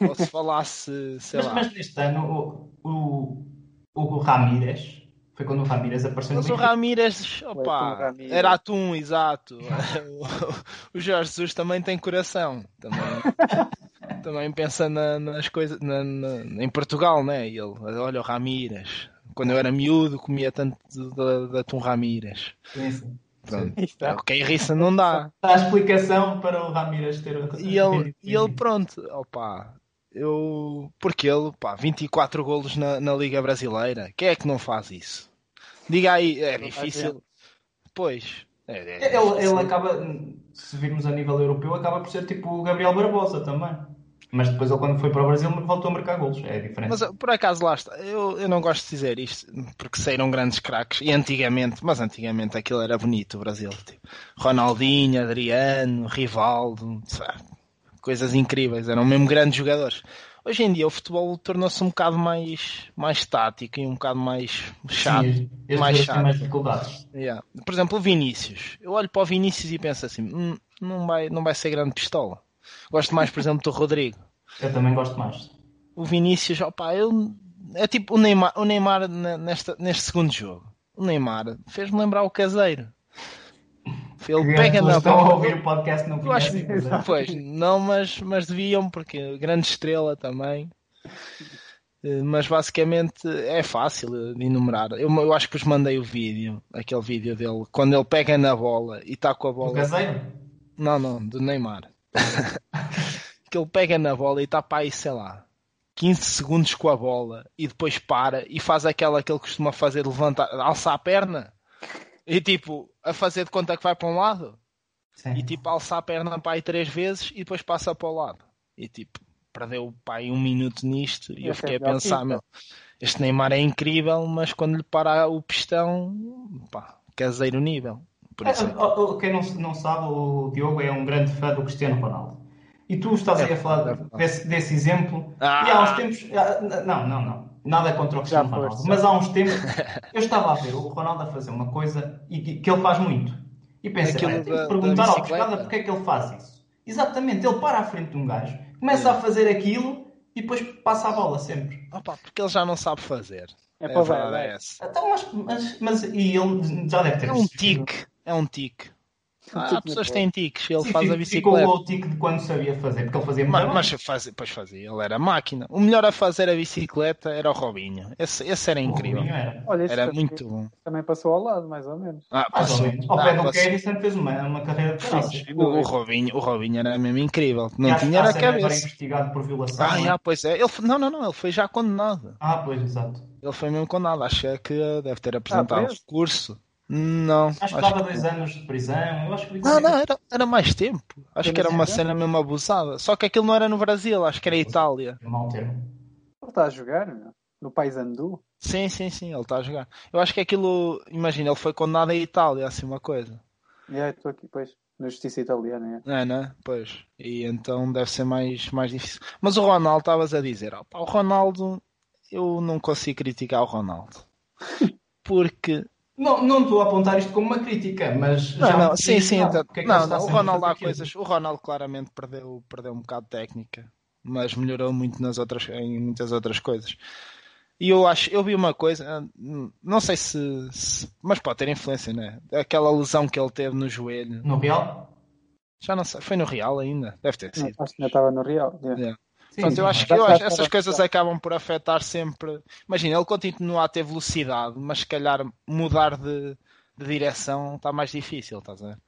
ou se falasse, sei Mas, lá. mas neste ano, o, o, o Ramírez, foi quando o Ramírez apareceu Mas no o. Ramírez, opa, Ramírez. era atum, exato. O Jorge Jesus também tem coração. Também, também pensa na- nas coisas na- na- em Portugal, né? E Ele, olha o Ramírez. Quando eu era miúdo, comia tanto de, de, de atum Ramírez. Sim, sim. Pronto. Aí está. O Keirson não dá. Está a explicação para o Ramírez ter... E ele, e ele pronto, opa, eu. Porque ele, pá, 24 golos na, na Liga Brasileira. Quem é que não faz isso? Diga aí, é difícil. Pois. É, é Ele, difícil. ele acaba, se virmos a nível europeu, acaba por ser tipo o Gabriel Barbosa também. Mas depois ele quando foi para o Brasil voltou a marcar golos. É diferente. Mas por acaso lá está, eu, eu não gosto de dizer isto porque saíram grandes craques e antigamente, mas antigamente aquilo era bonito o Brasil, tipo, Ronaldinho, Adriano, Rivaldo, sabe, coisas incríveis, eram mesmo grandes jogadores. Hoje em dia o futebol tornou-se um bocado mais, mais tático e um bocado mais chato. Sim, mais chato. mais dificuldades. Yeah. Por exemplo, o Vinícius. Eu olho para o Vinícius e penso assim: "Hum, não, vai, não vai ser grande pistola. Gosto mais, por exemplo, do Rodrigo. Eu também gosto mais. O Vinícius, opa, eu, é tipo o Neymar, o Neymar ne- nesta, neste segundo jogo. O Neymar fez-me lembrar o caseiro. Ele pega na estão a ouvir o podcast não Eu acho conhecem. que, mas é. pois, não, mas, mas deviam, porque grande estrela também. Eh, Mas basicamente é fácil de enumerar. Eu, eu acho que vos mandei o vídeo, aquele vídeo dele, quando ele pega na bola e está com a bola. caseiro? Não, não, do Neymar. que ele pega na bola e está para aí, sei lá, 15 segundos com a bola e depois para e faz aquela que ele costuma fazer, levantar, alçar a perna e tipo, a fazer de conta que vai para um lado Sim. e tipo, alça a perna para aí três vezes e depois passa para o lado. E tipo, perdeu aí um minuto nisto e eu fiquei é a pensar, meu, este Neymar é incrível, mas quando lhe para o pistão, pá, caseiro nível. Por isso é que- É, Quem não, não sabe, o Diogo é um grande fã do Cristiano Ronaldo. E tu estás aí a falar desse, desse exemplo. Ah. E há uns tempos. ah, Não, não, não. Nada contra o Cristiano Ronaldo. Mas há uns tempos eu estava a ver o Ronaldo a fazer uma coisa e que, que ele faz muito. E pensei, Aquilo "Bem, tenho que perguntar ao bicicleta." pescada porque é que ele faz isso. Exatamente, ele para à frente de um gajo, começa a fazer aquilo e depois passa a bola sempre. Opa, porque ele já não sabe fazer. É É, para ver, verdade é é. Então, mas, mas, mas e ele já deve ter É um tique. É um tique. Ah, há pessoas que na têm tiques. Ele Sim, faz a bicicleta. Ficou o tique de quando sabia fazer, porque ele fazia muito Mas, mas fazia, pois fazia. Ele era máquina. O melhor a fazer a bicicleta era o Robinho. Esse, esse era incrível. Era. Olha, Era também- muito bom. Também passou ao lado, mais ou menos. Ah, passou. Ao Ah, pé do sempre fez uma, uma carreira de caraças. O, o Robinho, o Robinho era mesmo incrível. E Não que tinha a ser agora cabeça. investigado por violação. Ah, é? pois é. Ele, foi- não, não, não. Ele foi já condenado. Ah, pois, exato. Ele foi mesmo condenado. Acho que deve ter apresentado preso? recurso. Não. Acho que que dois anos de prisão. Eu acho que Não, não, era, era mais tempo. Acho que era uma cena mesmo abusada. Só que aquilo não era no Brasil, acho que era Itália. É termo. Ele está a jogar, meu. No Paysandu. Sim, sim, sim, ele está a jogar. Eu acho que aquilo, imagina, ele foi condenado em Itália, assim uma coisa. E aí, estou aqui, pois, na justiça italiana. É. É, né? Pois. E então deve ser mais, mais difícil. Mas o Ronaldo, estavas a dizer, pá, o Ronaldo, eu não consigo criticar o Ronaldo. Porque. Não, não estou a apontar isto como uma crítica, mas. Não, já não, sim, sim. não, então- é não, não, o Ronaldo há coisas. O Ronaldo claramente perdeu, perdeu um bocado de técnica, mas melhorou muito nas outras, em muitas outras coisas. E eu acho, eu vi uma coisa, não sei se, se- mas pode ter influência, né? Aquela lesão que ele teve no joelho. No Real? Já não sei, foi no Real ainda? Deve ter Não, sido. acho que ainda estava no Real. é. Yeah. Sim, Portanto, eu acho que eu essas coisas acabam por afetar sempre. Imagina, ele continua a ter velocidade, mas se calhar mudar de, de direção está mais difícil, estás a ver?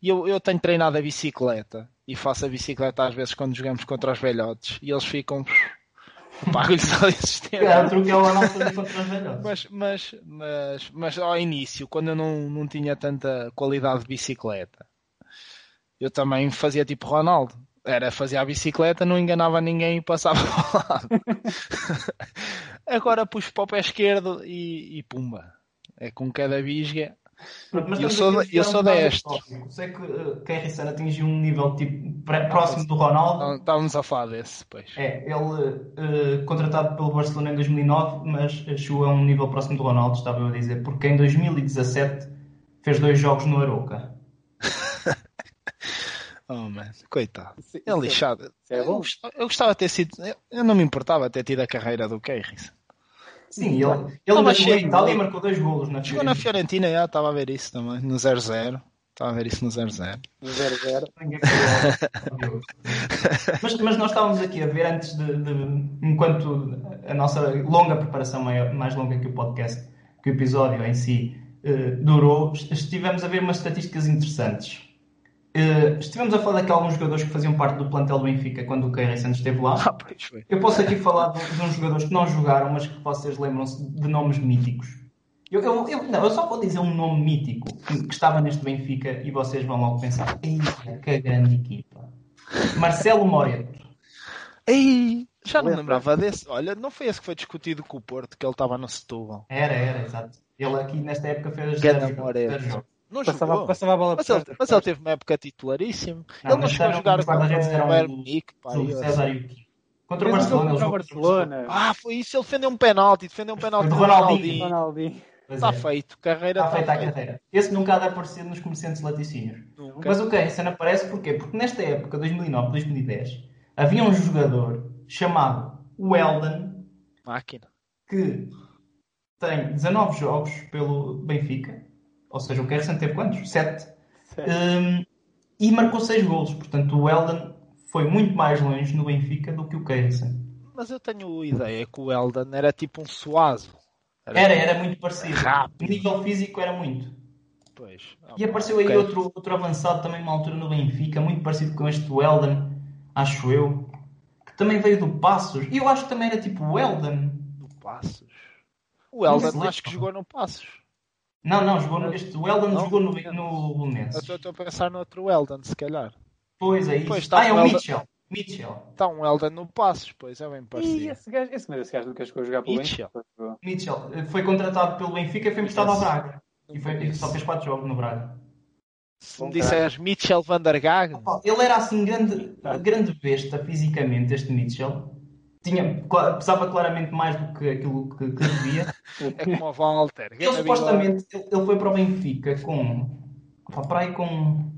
E eu, eu tenho treinado a bicicleta e faço a bicicleta às vezes quando jogamos contra os velhotes e eles ficam. Pago-lhes ali o É, o truque é o Ronaldo fazer contra os velhotes. Mas, mas, mas, mas ao início, quando eu não, não tinha tanta qualidade de bicicleta, eu também fazia tipo Ronaldo. Era fazer a bicicleta, não enganava ninguém e passava ao lado. Agora puxo para o pé esquerdo e, e pumba. É com cada bisga. Pronto, Eu sou eu sou deste. Sei que uh, Kerrison atingiu um nível tipo pré- próximo do Ronaldo. Então, Estávamos a falar desse, pois. É, ele uh, contratado pelo Barcelona em 2009, mas chegou a um nível próximo do Ronaldo, estava eu a dizer, porque em 2017 fez dois jogos no Arouca. Oh, man, coitado. Isso- É isso lixado. isso é Eu bom. gostava, eu gostava de ter sido. eu- Eu não me importava ter tido a carreira do Keirris. Sim, ele, ele Estava chegou cheio, em Itália e marcou dois golos na Chegou na Fiorentina. Fiorentina, já estava a ver isso também, no 0-0. Estava a ver isso no 0-0. 0-0. Ninguém falou. mas, mas nós estávamos aqui a ver antes de, de- enquanto a nossa longa preparação, maior- mais longa que o podcast, que o episódio em si eh, durou, estivemos a ver umas estatísticas interessantes. Eh, estivemos a falar de alguns jogadores que faziam parte do plantel do Benfica quando o Keira Santos esteve lá. Ah, pois foi. Eu posso aqui falar de, de uns jogadores que não jogaram, mas que vocês lembram-se de nomes míticos. Eu, eu, eu- não, eu só vou dizer um nome mítico que, que estava neste Benfica e vocês vão logo pensar: Eita, que grande equipa! Marcelo Moreto. Ei, já não Lembra? lembrava desse. Olha, não foi esse que foi discutido com o Porto, que ele estava no Setúbal. Era, era, exato. Ele aqui nesta época fez zero, Moreto. Não Passava, jogou. passava a bola Mas por ele, mas ele teve uma época titularíssimo. Não, ele não chegou a jogar contra o Bayern Munique. Contra o Barcelona. contra o Barcelona. Ah, foi isso, ele defendeu um penalti, defendeu um penalti De do Ronaldinho. Está é. feito, carreira Está feita a carreira. Esse nunca há de aparecer nos comerciantes de laticínios. Nunca. Mas o Keirson aparece porquê? Porque nesta época, 2009, 2010, havia um jogador chamado Weldon Máquina. que tem 19 jogos pelo Benfica. Ou seja, o Keirson teve quantos? 7. Um, e marcou 6 golos. Portanto, o Weldon foi muito mais longe no Benfica do que o Keirson. Mas eu tenho ideia que o Eldon era tipo um suazo. Era, era muito parecido. Rápido. O nível físico era muito. Pois. Ah, E apareceu aí ok. outro, outro avançado também uma altura no Benfica, muito parecido com este Weldon, acho eu, que também veio do Passos. E eu acho que também era tipo Weldon. Do Passos. O sei. acho que jogou no Passos. Não, não, jogou no, este Weldon Não? jogou no, no Eu Belenenses. estou- a pensar no outro Eldon, se calhar. Pois é isso. Está ah, é o o Weldon. Mitchell. Mitchell. Está um Eldon no Passos, pois é bem E parecido. esse gajo, esse, esse gajo nunca chegou a jogar pelo Mitchell. Benfica. Mitchell eh, foi contratado pelo Benfica e foi emprestado ao. Braga. E, foi, e só fez 4 jogos no Braga. Se me disseres Mitchell van der Gagen, Ele era assim grande, grande besta fisicamente, este Mitchell. Tinha, pesava claramente mais do que aquilo que, que devia. é como o Walter. Ele supostamente ele, ele foi para o Benfica com para aí com.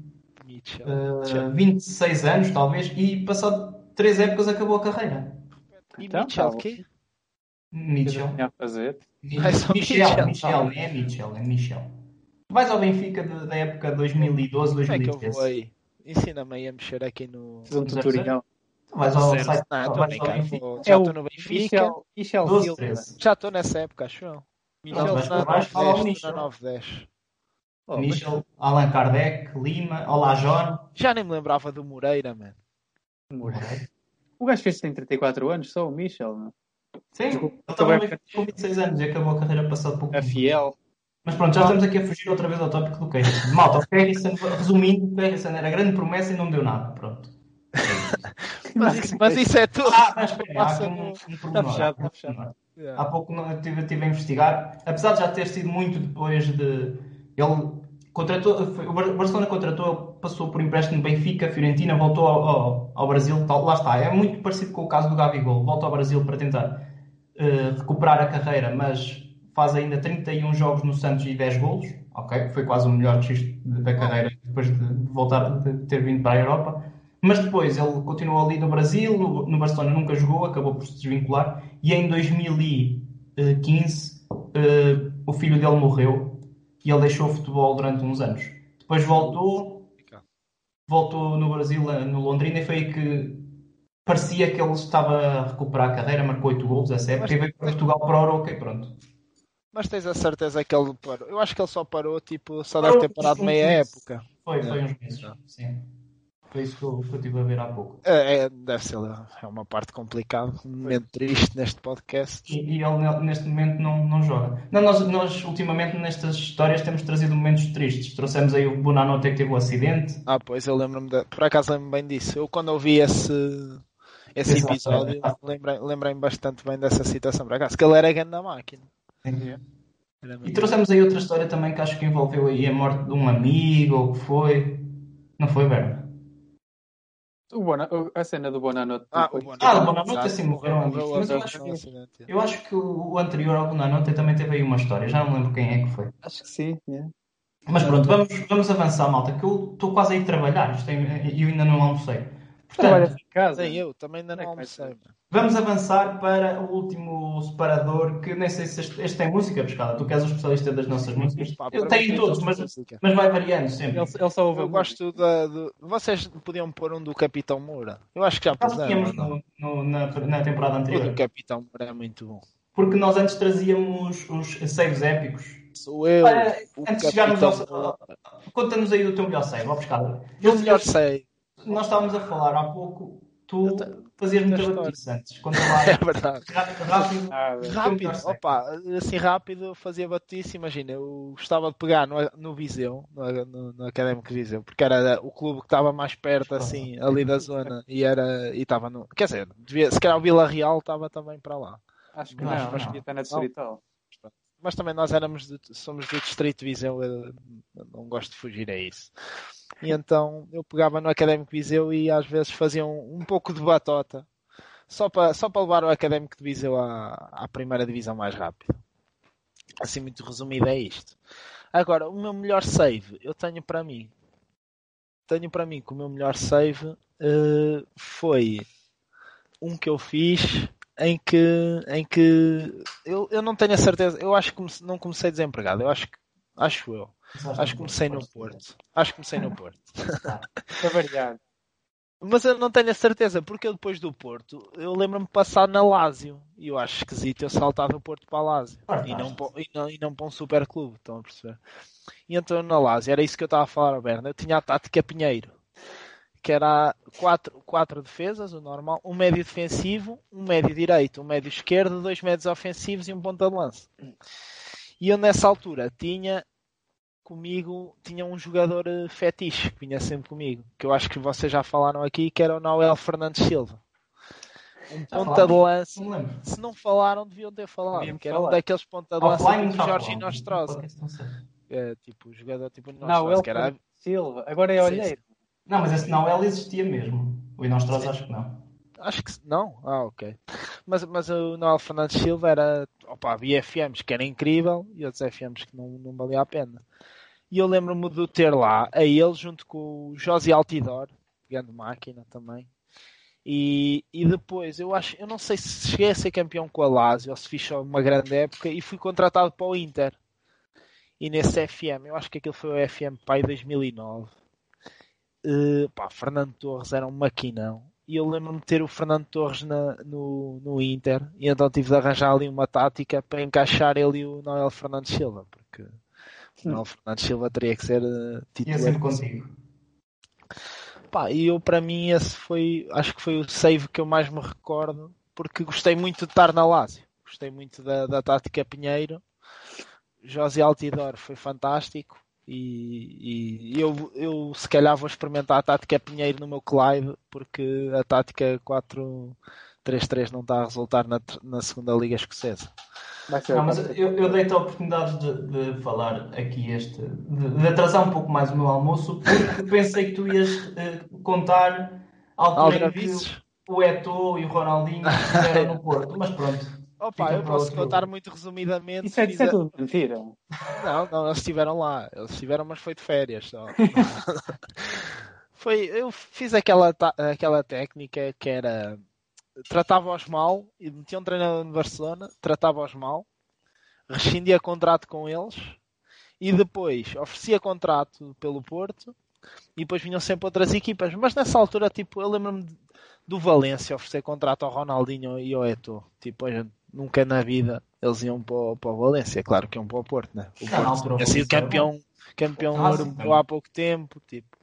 Mitchell. eh, 26 anos talvez e passado 3 épocas acabou a carreira. E Então, Mitchell tá. quê? Mitchell. A fazer. É Michel, Mitchell, Michel, tá. não é Mitchell, é Michel. Vais ao Benfica da época 2012, Como é que eu 2013. vou aí? Ensina-me aí a mexer aqui no. Fiz um tutorial. Vais ao Certo. site, Não, estou a vais ao brincar, Benfica. vou- É Já o estou no Benfica. Michel, Michel 12, Silva. 13. Já estou nessa época, acho eu. Michel mas na vais falar o 910. Michel. Na 910. Oh, mas- Michel, Allan Kardec, Lima, Olá John. Já nem me lembrava do Moreira, mano. Moreira. O gajo fez tem 34 anos, só o Michel. Não? Sim, Desculpa, ele também também- com 26 anos e acabou a carreira passado pouco A tempo. fiel. Mas pronto, já estamos aqui a fugir outra vez ao tópico do Keirson. Malta, o Keirson, resumindo, o Keirson era grande promessa e não deu nada. Pronto. Mas isso, mas isso é tudo. Ah, mas espera, há aqui um, um pormenor. fechado, está fechado. pormenor. Há pouco eu estive, estive a investigar, apesar de já ter sido muito depois de. Ele contratou, foi- o Bar- o Barcelona contratou, passou por empréstimo no Benfica, Fiorentina, voltou ao, ao, ao Brasil, tal, lá está. É muito parecido com o caso do Gabigol. Volta ao Brasil para tentar eh, recuperar a carreira, mas faz ainda 31 jogos no Santos e 10 golos. Ok, foi quase o melhor registro da carreira depois de voltar, de ter vindo para a Europa. Mas depois ele continuou ali no Brasil, no, no Barcelona nunca jogou, acabou por se desvincular. E em 2015 eh, o filho dele morreu e ele deixou o futebol durante uns anos. Depois voltou, voltou no Brasil, eh, no Londrina, e foi aí que parecia que ele estava a recuperar a carreira, marcou 8 gols essa época e veio para Portugal para o Euro, ok, pronto. Mas tens a certeza que ele parou? Eu acho que ele só parou, tipo, só deve ter parado meia época. Foi, foi É. uns meses, sim. Foi isso que eu, que eu estive a ver há pouco. É, é, deve ser é uma parte complicada, um momento triste neste podcast. E, e ele ne- neste momento não, não joga. Não, nós, nós ultimamente nestas histórias temos trazido momentos tristes. Trouxemos aí o Bonanote que teve o acidente. Ah, pois eu lembro-me, de- por acaso lembro-me bem disso. Eu quando ouvi esse, esse Exato. episódio, lembrei- lembrei-me bastante bem dessa situação, por acaso, que ele era grande na máquina. E trouxemos aí outra história também que acho que envolveu aí a morte de um amigo ou o que foi. Não foi, Berna? O Bona, a cena do Bonanote. Ah, o Bonanote. Ah, o Bonanote Exato. assim morreram amigos. Morreu Mas eu acho, que, eu acho que o, anterior ao Bonanote também teve aí uma história. Já não me lembro quem é que foi. Acho que sim. yeah. Mas pronto, vamos, vamos avançar, malta, que eu estou quase a ir trabalhar isto é- e eu ainda não almocei. Trabalhas Portanto, em casa. Nem eu, também ainda não é almocei. vamos avançar para o último separador, que nem sei se este, este tem música, Pescada. Tu que és o especialista das nossas músicas. Pá, Eu para tenho todos, mas, música. mas vai variando sempre. Ele, ele só ouve Eu gosto da. Do... Vocês podiam pôr um do Capitão Moura. Eu acho que já pusemos. no- no- na, na temporada O do anterior. Capitão Moura é muito bom. Porque nós antes trazíamos os saves épicos. Sou eu, o antes de chegarmos ao. Conta-nos aí o teu melhor save, ó Pescada. Eu melhor sei. Nós estávamos a falar há pouco, tu fazias muita história. batice antes. Conta lá. É verdade. Rápido, rápido. Ah, Rápido, opa, assim rápido eu fazia batice, imagina, eu gostava de pegar no, no Viseu, no, no, no Académico Viseu, porque era o clube que estava mais perto, assim, ali da zona, e era, e estava no, quer dizer, devia, se calhar o Vila Real estava também para lá, acho que Não, não. Acho que está na Distrital. mas também nós éramos, de- somos do Distrito de Viseu, eu não gosto de fugir a isso. E então eu pegava no Académico Viseu e às vezes fazia um, um pouco de batota só para só para levar o Académico de Viseu à, à primeira divisão mais rápido. Assim, muito resumido, é isto. Agora, o meu melhor save, eu tenho para mim. Tenho para mim que o meu melhor save uh, foi um que eu fiz em que, em que eu, eu não tenho a certeza, eu acho que não comecei desempregado, eu acho que acho eu. Acho que comecei no Porto. Acho que comecei no Porto. Para variar. Mas eu não tenho a certeza, porque eu depois do Porto, eu lembro-me de passar na Lásio. E eu acho esquisito eu saltar do Porto para a Lásio. E não, e, não, e não para um super clube, estão a perceber? E então na Lásio, era isso que eu estava a falar, Berna. Eu tinha a tática Pinheiro. Que era quatro, quatro defesas, o normal, um médio defensivo, um médio direito, um médio esquerdo, dois médios ofensivos e um ponta de lança. E eu nessa altura tinha comigo tinha um jogador eh, fetiche que vinha sempre comigo, que eu acho que vocês já falaram aqui, que era o Noel Fernandes Silva. Um ponta de lança. Se não falaram, deviam ter falado, que era um daqueles ponta de lança do Jorge Nostrosa. É, tipo, jogador tipo Nostrosa, que era... Silva, agora é Olheiro. Não, mas esse Noel existia mesmo. O Nostrosa acho que não. Acho que não? Ah, ok. Mas, mas o Noel Fernandes Silva era. Opa, havia FMs que era incrível e outros FMs que não, não valia a pena. E eu lembro-me de ter lá a ele junto com o Josi Altidor, grande máquina também. E, e depois, eu acho, eu não sei se cheguei a ser campeão com a Lazio ou se fiz só uma grande época e fui contratado para o Inter. E nesse FM, eu acho que aquilo foi o FM Pai 2009. Uh, pá, Fernando Torres era um maquinão e eu lembro-me de ter o Fernando Torres na, no, no Inter e então tive de arranjar ali uma tática para encaixar ele e o Noel Fernandes Silva, porque o Noel Fernandes Silva teria que ser uh, titular. Ia ser contigo. Pá, e eu para mim esse foi, acho que foi o save que eu mais me recordo, porque gostei muito de estar na Lazio, gostei muito da, da tática Pinheiro, José Altidor foi fantástico, e, e, eu, eu se calhar vou experimentar a tática Pinheiro no meu Clyde porque a tática 4-3-3 não está a resultar na, na segunda Liga Escocesa. Não, mas eu, eu dei-te a oportunidade de, de, falar aqui este, de, de, atrasar um pouco mais o meu almoço porque pensei que tu ias uh, contar algo que o Eto'o e o Ronaldinho estiveram no Porto, mas pronto. Opa, eu posso contar muito resumidamente. Isso é, de é tudo mentira. Não, não, eles estiveram lá. Eles estiveram, mas foi de férias só. foi, eu fiz aquela, aquela técnica que era tratava-os mal, e metia um treinador no Barcelona, tratava-os mal, rescindia contrato com eles e depois oferecia contrato pelo Porto e depois vinham sempre outras equipas. Mas nessa altura, tipo, eu lembro-me do Valência oferecer contrato ao Ronaldinho e ao Eto. Tipo, a gente nunca na vida eles iam para o, para o Valência, claro que iam para o Porto, né? O Porto tinha sido campeão, campeão europeu há pouco tempo, tipo.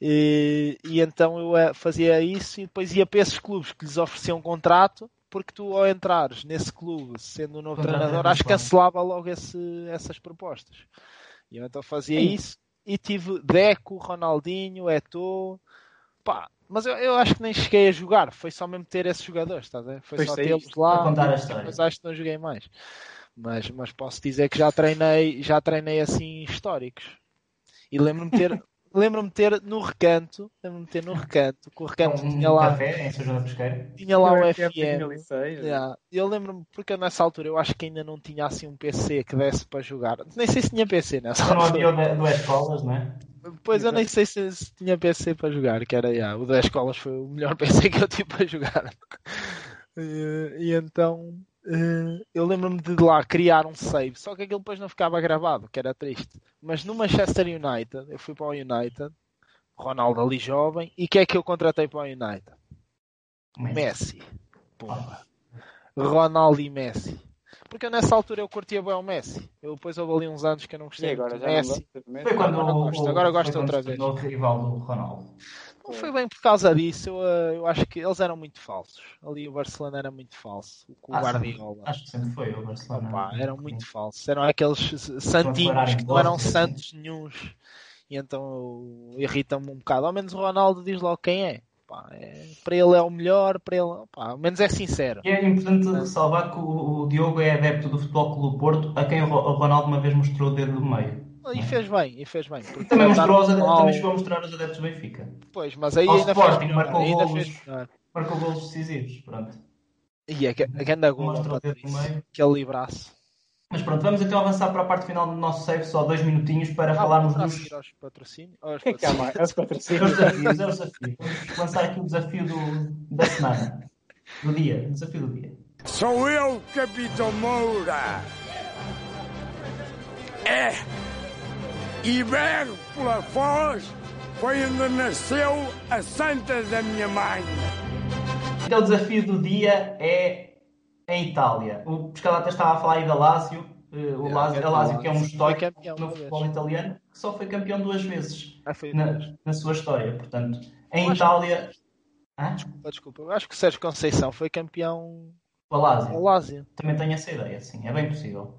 E, e, então eu eh, fazia isso e depois ia para esses clubes que lhes ofereciam um contrato, porque tu ao entrares nesse clube, sendo um novo treinador, acho que cancelava logo esse, essas propostas. E eu então fazia Sim. isso e tive Deco, Ronaldinho, Eto'o, pá, mas eu, eu, acho que nem cheguei a jogar, foi só mesmo ter esses jogadores, estás a ver? Foi só tê-los lá, mas acho que não joguei mais. Mas, mas posso dizer que já treinei, já treinei assim históricos. E lembro-me ter, lembro-me ter no recanto, lembro-me ter no recanto, que o recanto um tinha lá. Café, em São Pesqueira. Tinha lá o FM. Yeah. Eu lembro-me, porque nessa altura eu acho que ainda não tinha assim um PC que desse para jogar. Nem sei se tinha PC nessa altura. Não havia o do escolas, não é? Pois eu nem sei se, se, tinha PC para jogar, que era yeah, o das escolas foi o melhor PC que eu tive para jogar. e, e então uh, eu lembro-me de lá criar um save, só que aquilo depois não ficava gravado, que era triste. Mas no Manchester United, eu fui para o United, Ronaldo ali jovem, e que é que eu contratei para o United? Messi. Pumba. Ronaldo e Messi. Porque nessa altura eu curtia bem o Messi. Eu depois houve ali uns anos que eu não gostei. Agora já Messi. Não foi quando agora gosto, agora gosto outra vez. O rival do Ronaldo. Não foi bem por causa disso. Eu, eh, eu acho que eles eram muito falsos. Ali o Barcelona era muito falso. Com o ah, Guardiola. Acho que sempre foi o Barcelona. Opa, eram muito falsos. Eram aqueles santinhos que não eram santos nenhums. E então irritam-me um bocado. Ao menos o Ronaldo diz logo quem é. Pá, é, para ele é o melhor, para ele, pá, ao menos é sincero. E é importante salvar que o, o, Diogo é adepto do Futebol Clube Porto, a quem o Ronaldo uma vez mostrou o dedo do meio. E fez bem, e fez bem. Também, mostrou aos adeptos, também chegou a mostrar aos adeptos do Benfica. Pois, mas aí Ao ainda Sporting, fez melhor, ainda fez melhor. Marcou golos decisivos, pronto. E a, a grande gol Mostra o ao Mas pronto, vamos então avançar para a parte final do nosso save, só dois minutinhos para falarmos para dos, aos patrocínios. aos que é que há mais? Os É patrocínios. desafios, desafios. Vamos lançar aqui o desafio do, da semana. Do dia. Desafio do dia. Sou eu, Capitão Moura. É. Berro pela voz foi onde nasceu a santa da minha mãe. Então o desafio do dia é em Itália. O Pescado até estava a falar aí da Lazio. eh, o É, Lazio, é a Lazio que é um histórico campeão no futebol italiano, que só foi campeão duas vezes Ah, na, na sua história. Portanto, em Eu Itália... Desculpa, desculpa. Eu acho que o Sérgio Conceição foi campeão O Lazio. ao Lazio. Também tenho essa ideia, sim. É bem possível.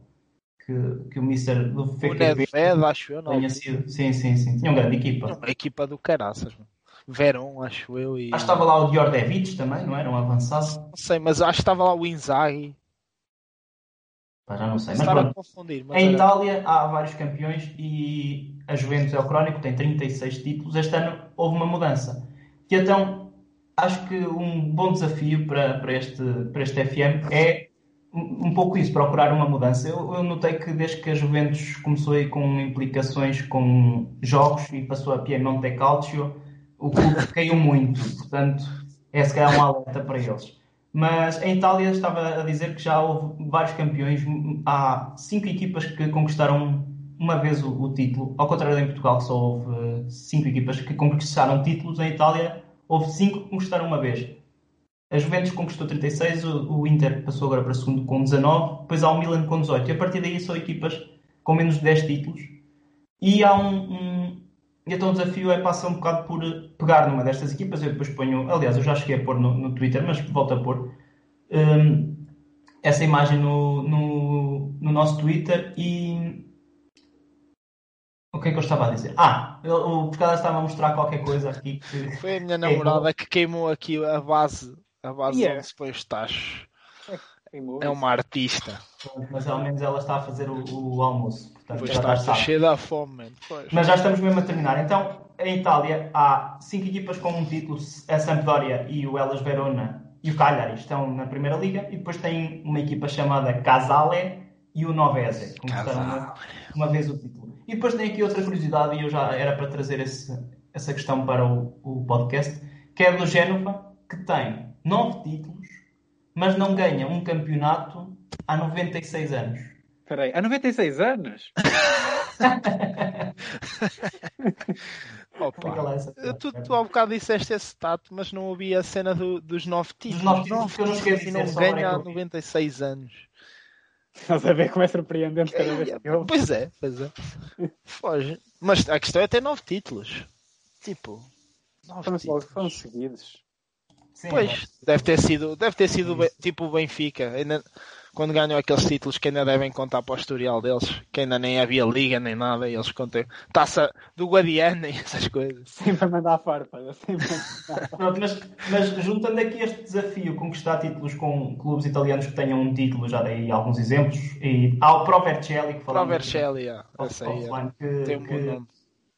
Que, que o Mister do O FKB Nedved, acho eu, não. tenha sido... Sim, sim, sim. Tinha uma grande equipa. Uma equipa do caraças. mano. Verón, acho eu. E... Acho que estava lá o Djordjevic também, não era? Um avançado. Não sei, mas acho que estava lá o Inzaghi. Pá, já não sei. Mas a confundir. Mas Em era- Itália há vários campeões e a Juventus é o crónico, tem 36 títulos. Este ano houve uma mudança. E então acho que um bom desafio para, para, este, para este FM é um, um pouco isso, procurar uma mudança. Eu, eu notei que desde que a Juventus começou aí com implicações com jogos e passou a Piemonte Calcio, o clube caiu muito. Portanto, é se calhar um alerta para eles. Mas em Itália estava a dizer que já houve vários campeões. Há cinco equipas que conquistaram uma vez o, o título. Ao contrário em Portugal, que só houve eh, cinco equipas que conquistaram títulos. Em Itália, houve cinco que conquistaram uma vez. A Juventus conquistou 36, o, o Inter passou agora para segundo com 19, depois há o Milan com 18. E a partir daí são equipas com menos de 10 títulos. E há um, um- e então o desafio é passar um bocado por eh, pegar numa destas equipas. Eu depois ponho, aliás, eu já cheguei a pôr no, no Twitter, mas volto a pôr hum, essa imagem no, no, no nosso Twitter e o que é que eu estava a dizer? Ah, o pescador estava a mostrar qualquer coisa aqui que Foi a minha namorada que queimou aqui a base, a base Yeah. onde se põe os tachos. É isso. uma artista. mas ao menos ela está a fazer o, o almoço. Portanto, Pois está, cheia da fome, mano. Pois. Mas já estamos mesmo a terminar. Então, em Itália há cinco equipas com um título, a Sampdoria e o Elas Verona e o Cagliari estão na primeira liga e depois tem uma equipa chamada Casale e o Novese, que conquistaram uma, uma vez o título. E depois tem aqui outra curiosidade e eu já era para trazer esse- essa questão para o, o podcast, que é do Génova, que tem nove títulos, mas não ganha um campeonato há 96 anos. Espera aí, há 96 anos? Opa. Tu, tu há bocado disseste esse tato, mas não ouvi a cena do- dos nove títulos. nove títulos que eu não títulos e não ganha é há que eu vi. 96 anos. Estás a ver como é surpreendente cada vez que eu. Pois é, pois é. Foge. Mas a questão é ter nove títulos. Tipo, nove Foram logo, títulos. foram seguidos. Sim, Pois, deve ter sido, deve ter sido be- tipo o Benfica, ainda, quando ganham aqueles títulos que ainda devem contar para o historial deles, que ainda nem havia liga nem nada, e eles contam taça do Guadiana e essas coisas. Sempre a mandar farpa. Sempre a mandar mas, mas juntando aqui este desafio, conquistar títulos com clubes italianos que tenham um título, já dei alguns exemplos, e há o Pro Vercelli, que Para o falamos Vercelli, off- essa aí, offline, ah, que, tem um bom que, nome.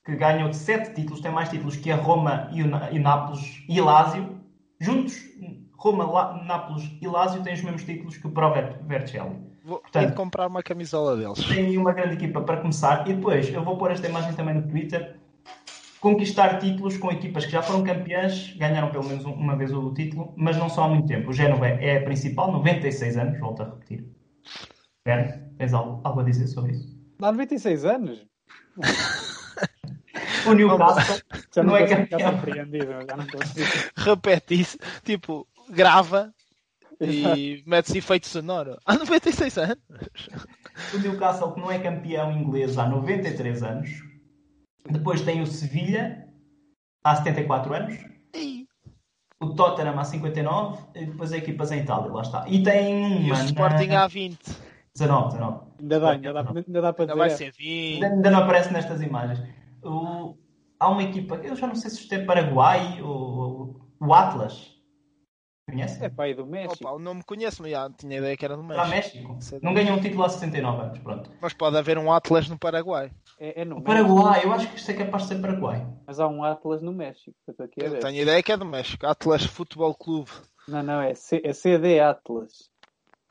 que ganham sete títulos, tem mais títulos que a Roma e o, e o Nápoles e Lazio. Juntos, Roma, La- Nápoles e Lazio têm os mesmos títulos que o Pro Ver- Vercelli. Vou Portanto- ir comprar uma camisola deles. Tem uma grande equipa para começar e depois eu vou pôr esta imagem também no Twitter. Conquistar títulos com equipas que já foram campeãs, ganharam pelo menos um- uma vez o título, mas não só há muito tempo. O Génova é a principal, 96 anos, volto a repetir. Espera, tens algo, algo a dizer sobre isso? Há 96 anos? O Newcastle Já não, não é campeão. Já não consigo. Repete isso, tipo, grava e mete-se efeito sonoro. Há 96 anos. O Newcastle que não é campeão inglês há 93 anos. Depois tem o Sevilha há 74 anos. O Tottenham há 59 e depois equipas em Itália, lá está. E tem E uma o Sporting na... há 20. 19, 19. Ainda dá, ainda dá, ainda dá para Ainda vai dizer. ser 20. Ainda, ainda não aparece nestas imagens. O- Há uma equipa, eu já não sei se isto é Paraguai ou o Atlas. Conhece? É pai do México. Opa, o nome conheço, mas já tinha ideia que era do México. México. Sei Não ganhou um título há 69 anos, pronto. Mas pode haver um Atlas no Paraguai. É, é no O. Paraguai, eu acho que isto é capaz de ser Paraguai. Mas há um Atlas no México. Eu tenho ideia que é do México. Atlas Futebol Clube. Não, não, é, C, é CD Atlas.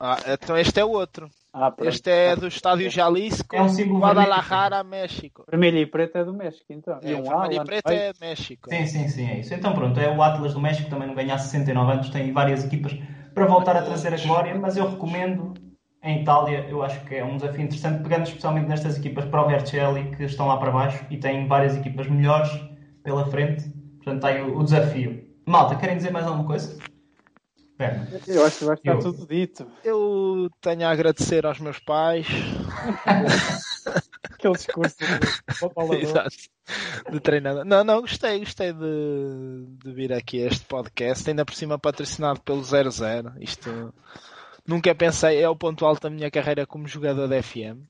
Ah, então este é o outro. Ah. Este é do estádio Jalisco, É um símbolo Guadalajara, México. Vermelho e preto é do México, então. É, e um vermelho e preto é México. Sim, sim, sim, é isso. Então pronto, é o Atlas do México, também não ganha há 69 anos, tem várias equipas para voltar a trazer a glória, mas eu recomendo em Itália, eu acho que é um desafio interessante, pegando especialmente nestas equipas para o Vercelli, que estão lá para baixo e têm várias equipas melhores pela frente, portanto está aí o, o desafio. Malta, querem dizer mais alguma coisa? Eu acho que vai estar Eu. tudo dito. Eu tenho a agradecer aos meus pais. Aquele discurso Paulo Exato. De treinador. Não, não, gostei, gostei de, de vir aqui a este podcast, ainda por cima patrocinado pelo 00. Isto nunca pensei, é o ponto alto da minha carreira como jogador de FM.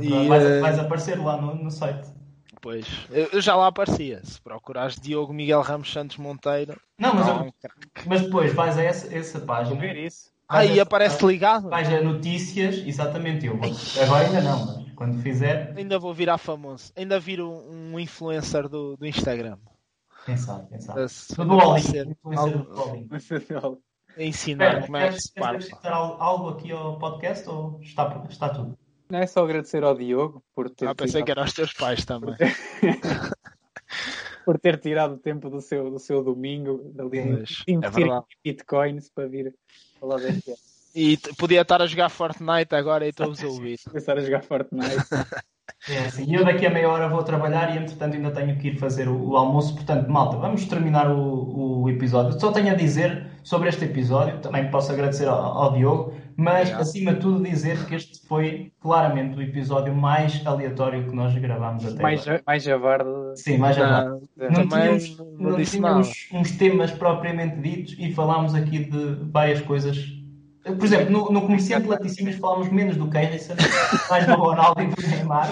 E, eh, aparecer lá no, no site. Pois, eu eu já lá aparecia. Se procurares Diogo Miguel Ramos Santos Monteiro, Não, mas, craque. mas depois vais a essa, essa Vou página. ver isso. vais Aí aparece ligado. Vais a notícias, exatamente eu. vou- Agora ainda não, mas quando fizer, Ainda vou virar famoso. Ainda viro um influencer do, do Instagram. quem sabe, quem sabe. Se Do não a ensinar como é que se parte. algo aqui ao podcast ou está, está tudo? Não é só agradecer ao Diogo por ter, Ah, pensei tirado, que era aos teus pais também. por ter tirado o tempo do seu, do seu domingo ali de Pois, investir é em bitcoins para vir falar deste E podia estar a jogar Fortnite agora e estou-vos a ouvir. começar a jogar Fortnite. É assim, e eu daqui a meia hora vou trabalhar e entretanto ainda tenho que ir fazer o, o almoço. Portanto, malta, vamos terminar o, o episódio. Só tenho a dizer sobre este episódio, também posso agradecer ao, ao Diogo, mas Obrigado. acima de tudo dizer que este foi claramente o episódio mais aleatório que nós gravámos até mais, agora. mais javarde. Sim, mais agora. Não, Não tínhamos, não tínhamos uns temas propriamente ditos e falámos aqui de várias coisas. Por exemplo, no, no Comerciante Laticínios falámos menos do Harrison, mais do Ronaldo e do Neymar.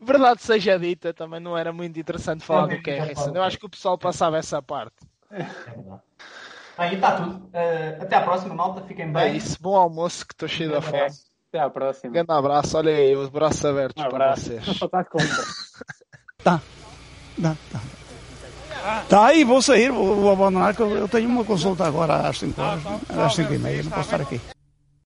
Verdade seja dita, também não era muito interessante falar do é não falo. Eu acho que o pessoal passava essa parte. É verdade. Bem, e está tudo. Eh, até à próxima, malta. Fiquem É bem. isso, bom almoço que estou cheio da fome. Até à próxima. Grande abraço, olha aí, os braços abertos Um para abraço. vocês. Está com Tá, tá. Tá aí, vou sair, vou, vou abandonar, que eu, eu tenho uma consulta agora às 5 horas, às 5 e meia, não posso estar aqui.